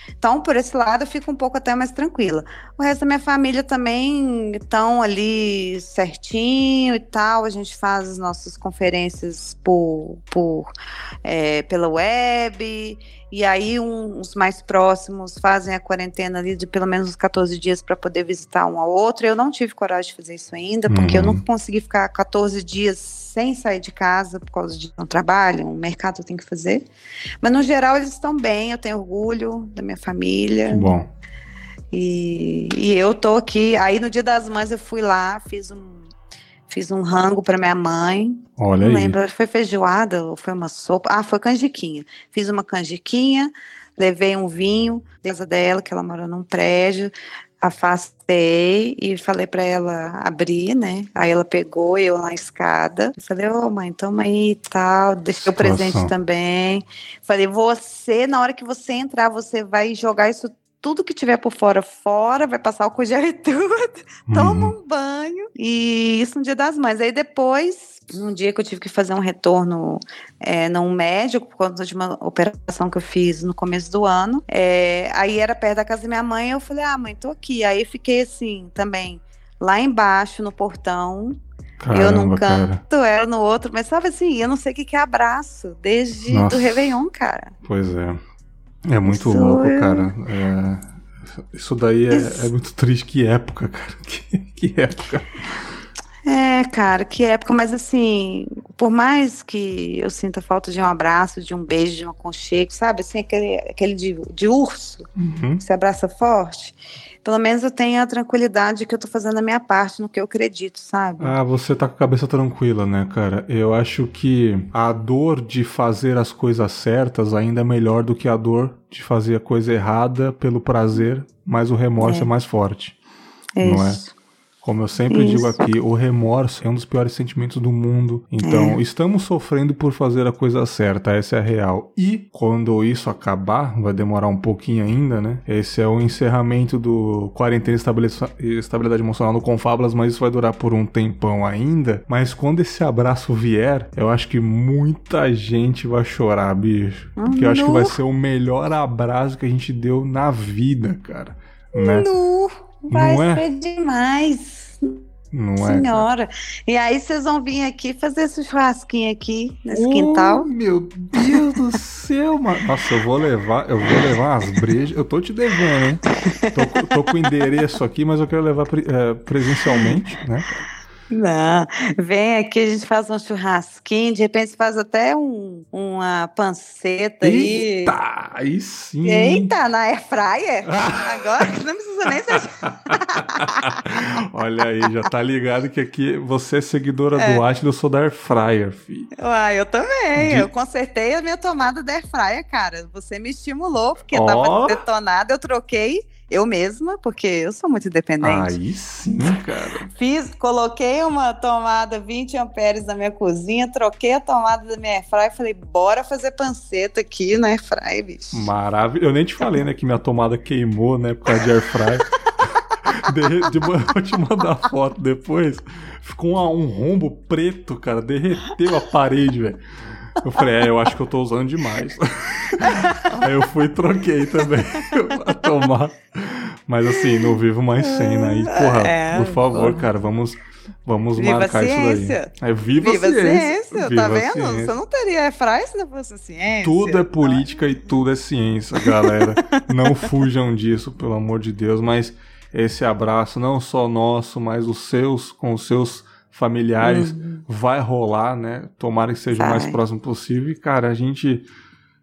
Então, por esse lado, eu fico um pouco até mais tranquila. O resto da minha família também estão ali certinho e tal. A gente faz as nossas conferências por, por é, pela web. E aí, uns mais próximos fazem a quarentena ali de pelo menos uns 14 dias para poder visitar um ao outro. Eu não tive coragem de fazer isso ainda, porque uhum. eu não consegui ficar 14 dias sem sair de casa por causa de um trabalho, um mercado tem que fazer. Mas no geral eles estão bem, eu tenho orgulho da minha família. Que bom. E, e eu tô aqui. Aí no dia das mães eu fui lá, fiz um fiz um rango para minha mãe. Olha Não aí. lembro, foi feijoada ou foi uma sopa. Ah, foi canjiquinha. Fiz uma canjiquinha, levei um vinho, casa dela, que ela mora num prédio afastei e falei para ela abrir, né? Aí ela pegou eu na escada. falei, ô oh, mãe, toma aí e tal. Deixei o presente também. Falei, você, na hora que você entrar, você vai jogar isso tudo que tiver por fora, fora, vai passar o gel e tudo, uhum. toma um banho, e isso no dia das mães. Aí depois, um dia que eu tive que fazer um retorno é, num médico, por conta de uma operação que eu fiz no começo do ano, é, aí era perto da casa da minha mãe, eu falei, ah, mãe, tô aqui. Aí fiquei assim, também, lá embaixo, no portão, Caramba, eu num canto, cara. ela no outro, mas sabe assim, eu não sei o que, que é abraço, desde o Réveillon, cara. Pois é. É muito isso louco, é... cara. É... Isso daí é, isso... é, muito triste. Que época, cara. Que, que época. É, cara, que época, mas assim, por mais que eu sinta falta de um abraço, de um beijo, de um aconchego, sabe? Assim, aquele, aquele de, de urso, uhum. que se abraça forte pelo menos eu tenho a tranquilidade que eu tô fazendo a minha parte no que eu acredito, sabe? Ah, você tá com a cabeça tranquila, né, cara? Eu acho que a dor de fazer as coisas certas ainda é melhor do que a dor de fazer a coisa errada pelo prazer, mas o remorso é, é mais forte. É não é? isso. é? Como eu sempre Isso. digo aqui, o remorso é um dos piores sentimentos do mundo. Então, é. estamos sofrendo por fazer a coisa certa, essa é a real. E quando isso acabar, vai demorar um pouquinho ainda, né? Esse é o encerramento do quarentena e estabilidade emocional no Confablas, mas isso vai durar por um tempão ainda. Mas quando esse abraço vier, eu acho que muita gente vai chorar, bicho. Porque eu acho que vai ser o melhor abraço que a gente deu na vida, cara. Né? Nu. Vai não é? ser demais. Não Senhora. É, e aí vocês vão vir aqui fazer esse churrasquinho aqui nesse oh, quintal. Meu Deus do céu, mano. Nossa, eu vou levar, eu vou levar umas brejas. Eu tô te devendo, hein? Tô, tô com o endereço aqui, mas eu quero levar é, presencialmente, né? Não, vem aqui, a gente faz um churrasquinho, de repente faz até um, uma panceta aí. Eita, aí sim. Eita, na air fryer? Agora não precisa nem ser. Olha aí, já tá ligado que aqui você é seguidora é. do Atlas, eu sou da air fryer, filho. Uai, eu também. De... Eu consertei a minha tomada da air fryer, cara. Você me estimulou, porque oh. tava detonada, eu troquei eu mesma, porque eu sou muito independente. Aí sim, cara. Fiz, coloquei uma tomada 20 amperes na minha cozinha, troquei a tomada da minha airfryer e falei, bora fazer panceta aqui na airfryer, bicho. Maravilha. Eu nem te falei, né, que minha tomada queimou, né, por causa de airfryer. de, vou te mandar a foto depois. Ficou um, um rombo preto, cara. Derreteu a parede, velho. Eu falei, é, eu acho que eu tô usando demais. Aí eu fui e troquei também pra tomar. Mas assim, não vivo mais cena aí. Porra, é, por favor, cara, vamos. Vamos viva marcar isso daí. É, viva, viva ciência. ciência. Viva tá vendo? Ciência. Você não teria fry se não fosse ciência. Tudo é política e tudo é ciência, galera. não fujam disso, pelo amor de Deus. Mas esse abraço, não só nosso, mas os seus, com os seus familiares, uhum. vai rolar, né? Tomara que seja vai. o mais próximo possível. E, cara, a gente.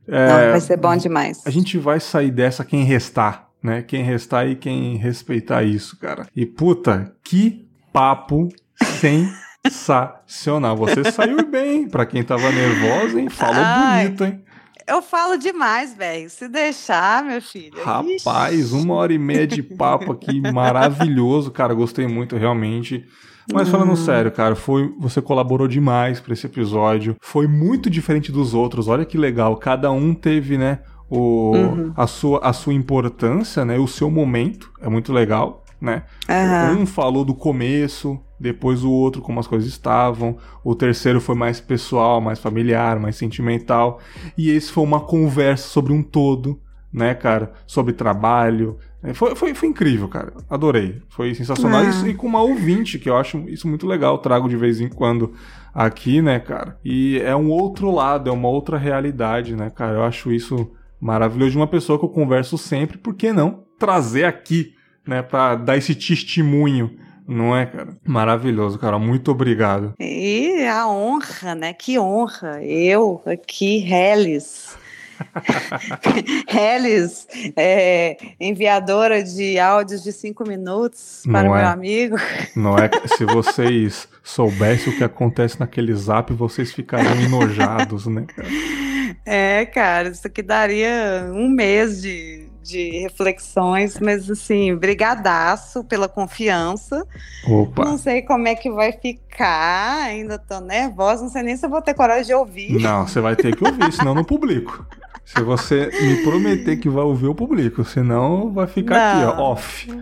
É, Não, vai ser bom demais. A gente vai sair dessa quem restar, né? Quem restar e quem respeitar isso, cara. E puta, que papo sensacional. Você saiu bem, para quem tava nervosa, hein? Falou Ai. bonito, hein? Eu falo demais, velho. Se deixar, meu filho. Rapaz, Ixi. uma hora e meia de papo aqui, maravilhoso, cara. Gostei muito, realmente. Mas falando hum. sério, cara, foi você colaborou demais para esse episódio. Foi muito diferente dos outros. Olha que legal. Cada um teve, né, o, uhum. a, sua, a sua importância, né, o seu momento. É muito legal, né? Uhum. Um falou do começo, depois o outro como as coisas estavam. O terceiro foi mais pessoal, mais familiar, mais sentimental. E esse foi uma conversa sobre um todo, né, cara? Sobre trabalho, é, foi, foi, foi incrível, cara. Adorei. Foi sensacional. Ah. e com uma ouvinte, que eu acho isso muito legal. Trago de vez em quando aqui, né, cara? E é um outro lado, é uma outra realidade, né, cara? Eu acho isso maravilhoso de uma pessoa que eu converso sempre. Por que não trazer aqui, né, pra dar esse testemunho? Não é, cara? Maravilhoso, cara. Muito obrigado. E a honra, né? Que honra. Eu aqui, Hellis Helis, é, enviadora de áudios de cinco minutos para o é. meu amigo. Não é? Se vocês soubessem o que acontece naquele zap, vocês ficariam enojados, né, cara? É, cara, isso aqui daria um mês de, de reflexões, mas assim, brigadaço pela confiança. Opa. Não sei como é que vai ficar, ainda tô nervosa, não sei nem se eu vou ter coragem de ouvir. Não, você vai ter que ouvir, senão não publico. Se você me prometer que vai ouvir, o público, senão vai ficar não. aqui, ó, off.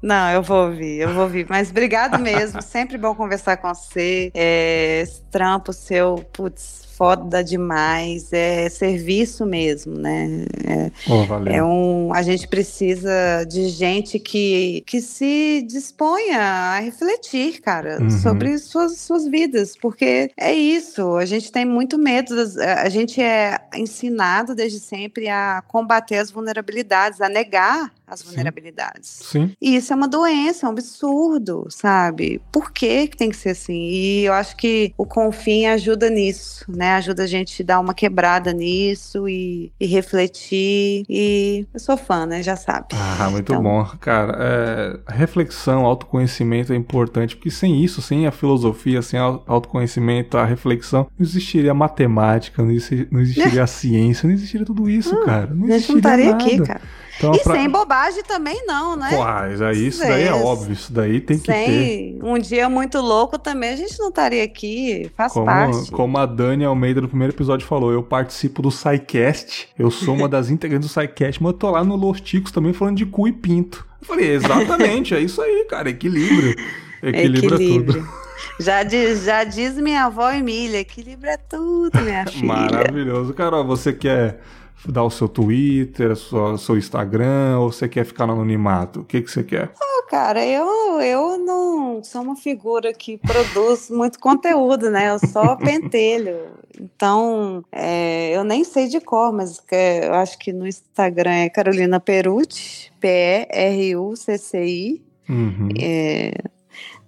Não, eu vou ouvir, eu vou ouvir. Mas obrigado mesmo, sempre bom conversar com você. É, esse trampo seu, putz, foda demais, é serviço mesmo, né? É, oh, é um, a gente precisa de gente que, que se disponha a refletir, cara, uhum. sobre suas, suas vidas, porque é isso, a gente tem muito medo, a gente é ensinado desde sempre a combater as vulnerabilidades, a negar as vulnerabilidades. Sim. E isso é uma doença, é um absurdo, sabe? Por que, que tem que ser assim? E eu acho que o Confim ajuda nisso, né? Ajuda a gente a dar uma quebrada nisso e, e refletir. E eu sou fã, né? Já sabe. Ah, muito então... bom. Cara, é, reflexão, autoconhecimento é importante, porque sem isso, sem a filosofia, sem autoconhecimento, a reflexão, não existiria a matemática, não existiria, não existiria a ciência, não existiria tudo isso, ah, cara. Não existiria não estaria nada. aqui, cara. Então, e pra... sem bobagem também não, né? Mas aí isso daí é óbvio, isso daí tem que sem ter. Um dia muito louco também, a gente não estaria aqui, faz como, parte. Como a Dani Almeida no primeiro episódio falou, eu participo do SciCast, eu sou uma das integrantes do SciCast, mas eu tô lá no Los Ticos também falando de cu e pinto. Eu falei, exatamente, é isso aí, cara, equilíbrio. Equilíbrio, equilíbrio. é tudo. Já diz, já diz minha avó Emília, equilíbrio é tudo, minha filha. Maravilhoso. Carol, você quer dar o seu Twitter, o seu Instagram, ou você quer ficar no anonimato? O que, que você quer? Oh, cara, eu, eu não sou uma figura que produz muito conteúdo, né? Eu só pentelho. Então, é, eu nem sei de cor, mas eu acho que no Instagram é Carolina Perucci, P-E-R-U-C-C-I. Uhum. É,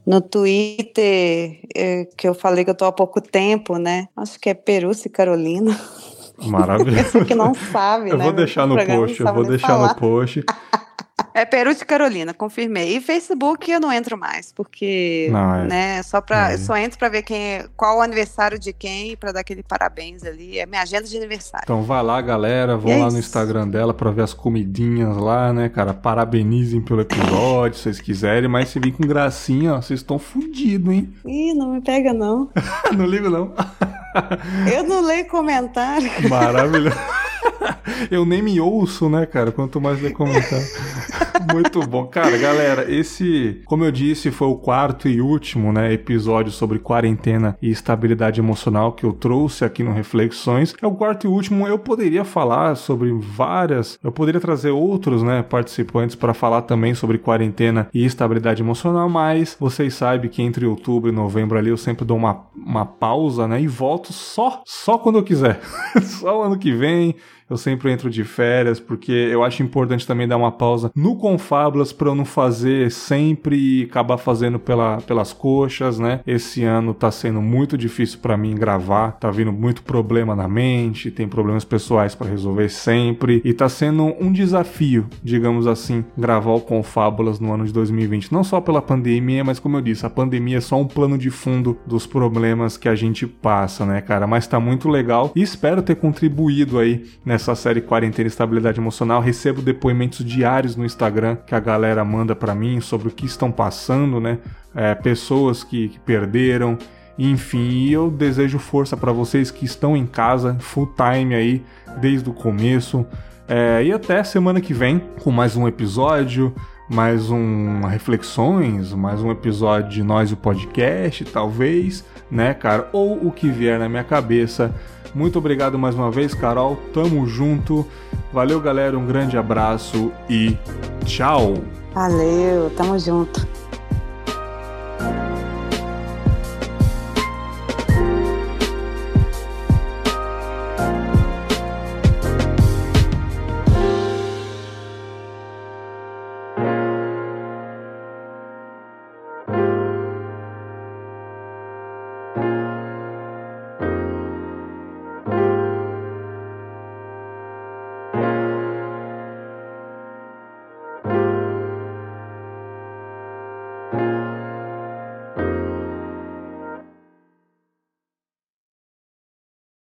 no Twitter, é, que eu falei que eu tô há pouco tempo, né? Acho que é Perucci Carolina. Maravilhoso. Que não sabe, eu né? Vou deixar no post, eu vou deixar falar. no post. É Peru de Carolina, confirmei. E Facebook eu não entro mais, porque, não, é. né, só para é. só entro para ver quem, qual o aniversário de quem, para dar aquele parabéns ali. É minha agenda de aniversário. Então vai lá, galera, vão é lá isso. no Instagram dela para ver as comidinhas lá, né, cara? Parabenizem pelo episódio, se vocês quiserem, mas se vir com gracinha, ó, vocês estão fodidos, hein? Ih, não me pega não. não ligo não. Eu não leio comentário. Maravilhoso. Eu nem me ouço, né, cara? Quanto mais ler comentário. Muito bom. Cara, galera, esse, como eu disse, foi o quarto e último, né, episódio sobre quarentena e estabilidade emocional que eu trouxe aqui no Reflexões. É o quarto e último. Eu poderia falar sobre várias, eu poderia trazer outros, né, participantes para falar também sobre quarentena e estabilidade emocional, mas vocês sabem que entre outubro e novembro ali eu sempre dou uma, uma pausa, né, e volto só, só quando eu quiser. só ano que vem eu sempre entro de férias, porque eu acho importante também dar uma pausa no Confablas para eu não fazer sempre acabar fazendo pela, pelas coxas, né? Esse ano tá sendo muito difícil para mim gravar, tá vindo muito problema na mente, tem problemas pessoais para resolver sempre, e tá sendo um desafio, digamos assim, gravar o Confábulas no ano de 2020. Não só pela pandemia, mas como eu disse, a pandemia é só um plano de fundo dos problemas que a gente passa, né, cara? Mas tá muito legal e espero ter contribuído aí nessa nessa série Quarentena e Estabilidade Emocional, recebo depoimentos diários no Instagram que a galera manda para mim sobre o que estão passando, né? É, pessoas que, que perderam, enfim, e eu desejo força para vocês que estão em casa, full time aí, desde o começo. É, e até semana que vem com mais um episódio, mais um reflexões, mais um episódio de nós o podcast, talvez, né, cara? Ou o que vier na minha cabeça. Muito obrigado mais uma vez, Carol. Tamo junto. Valeu, galera. Um grande abraço e tchau. Valeu, tamo junto.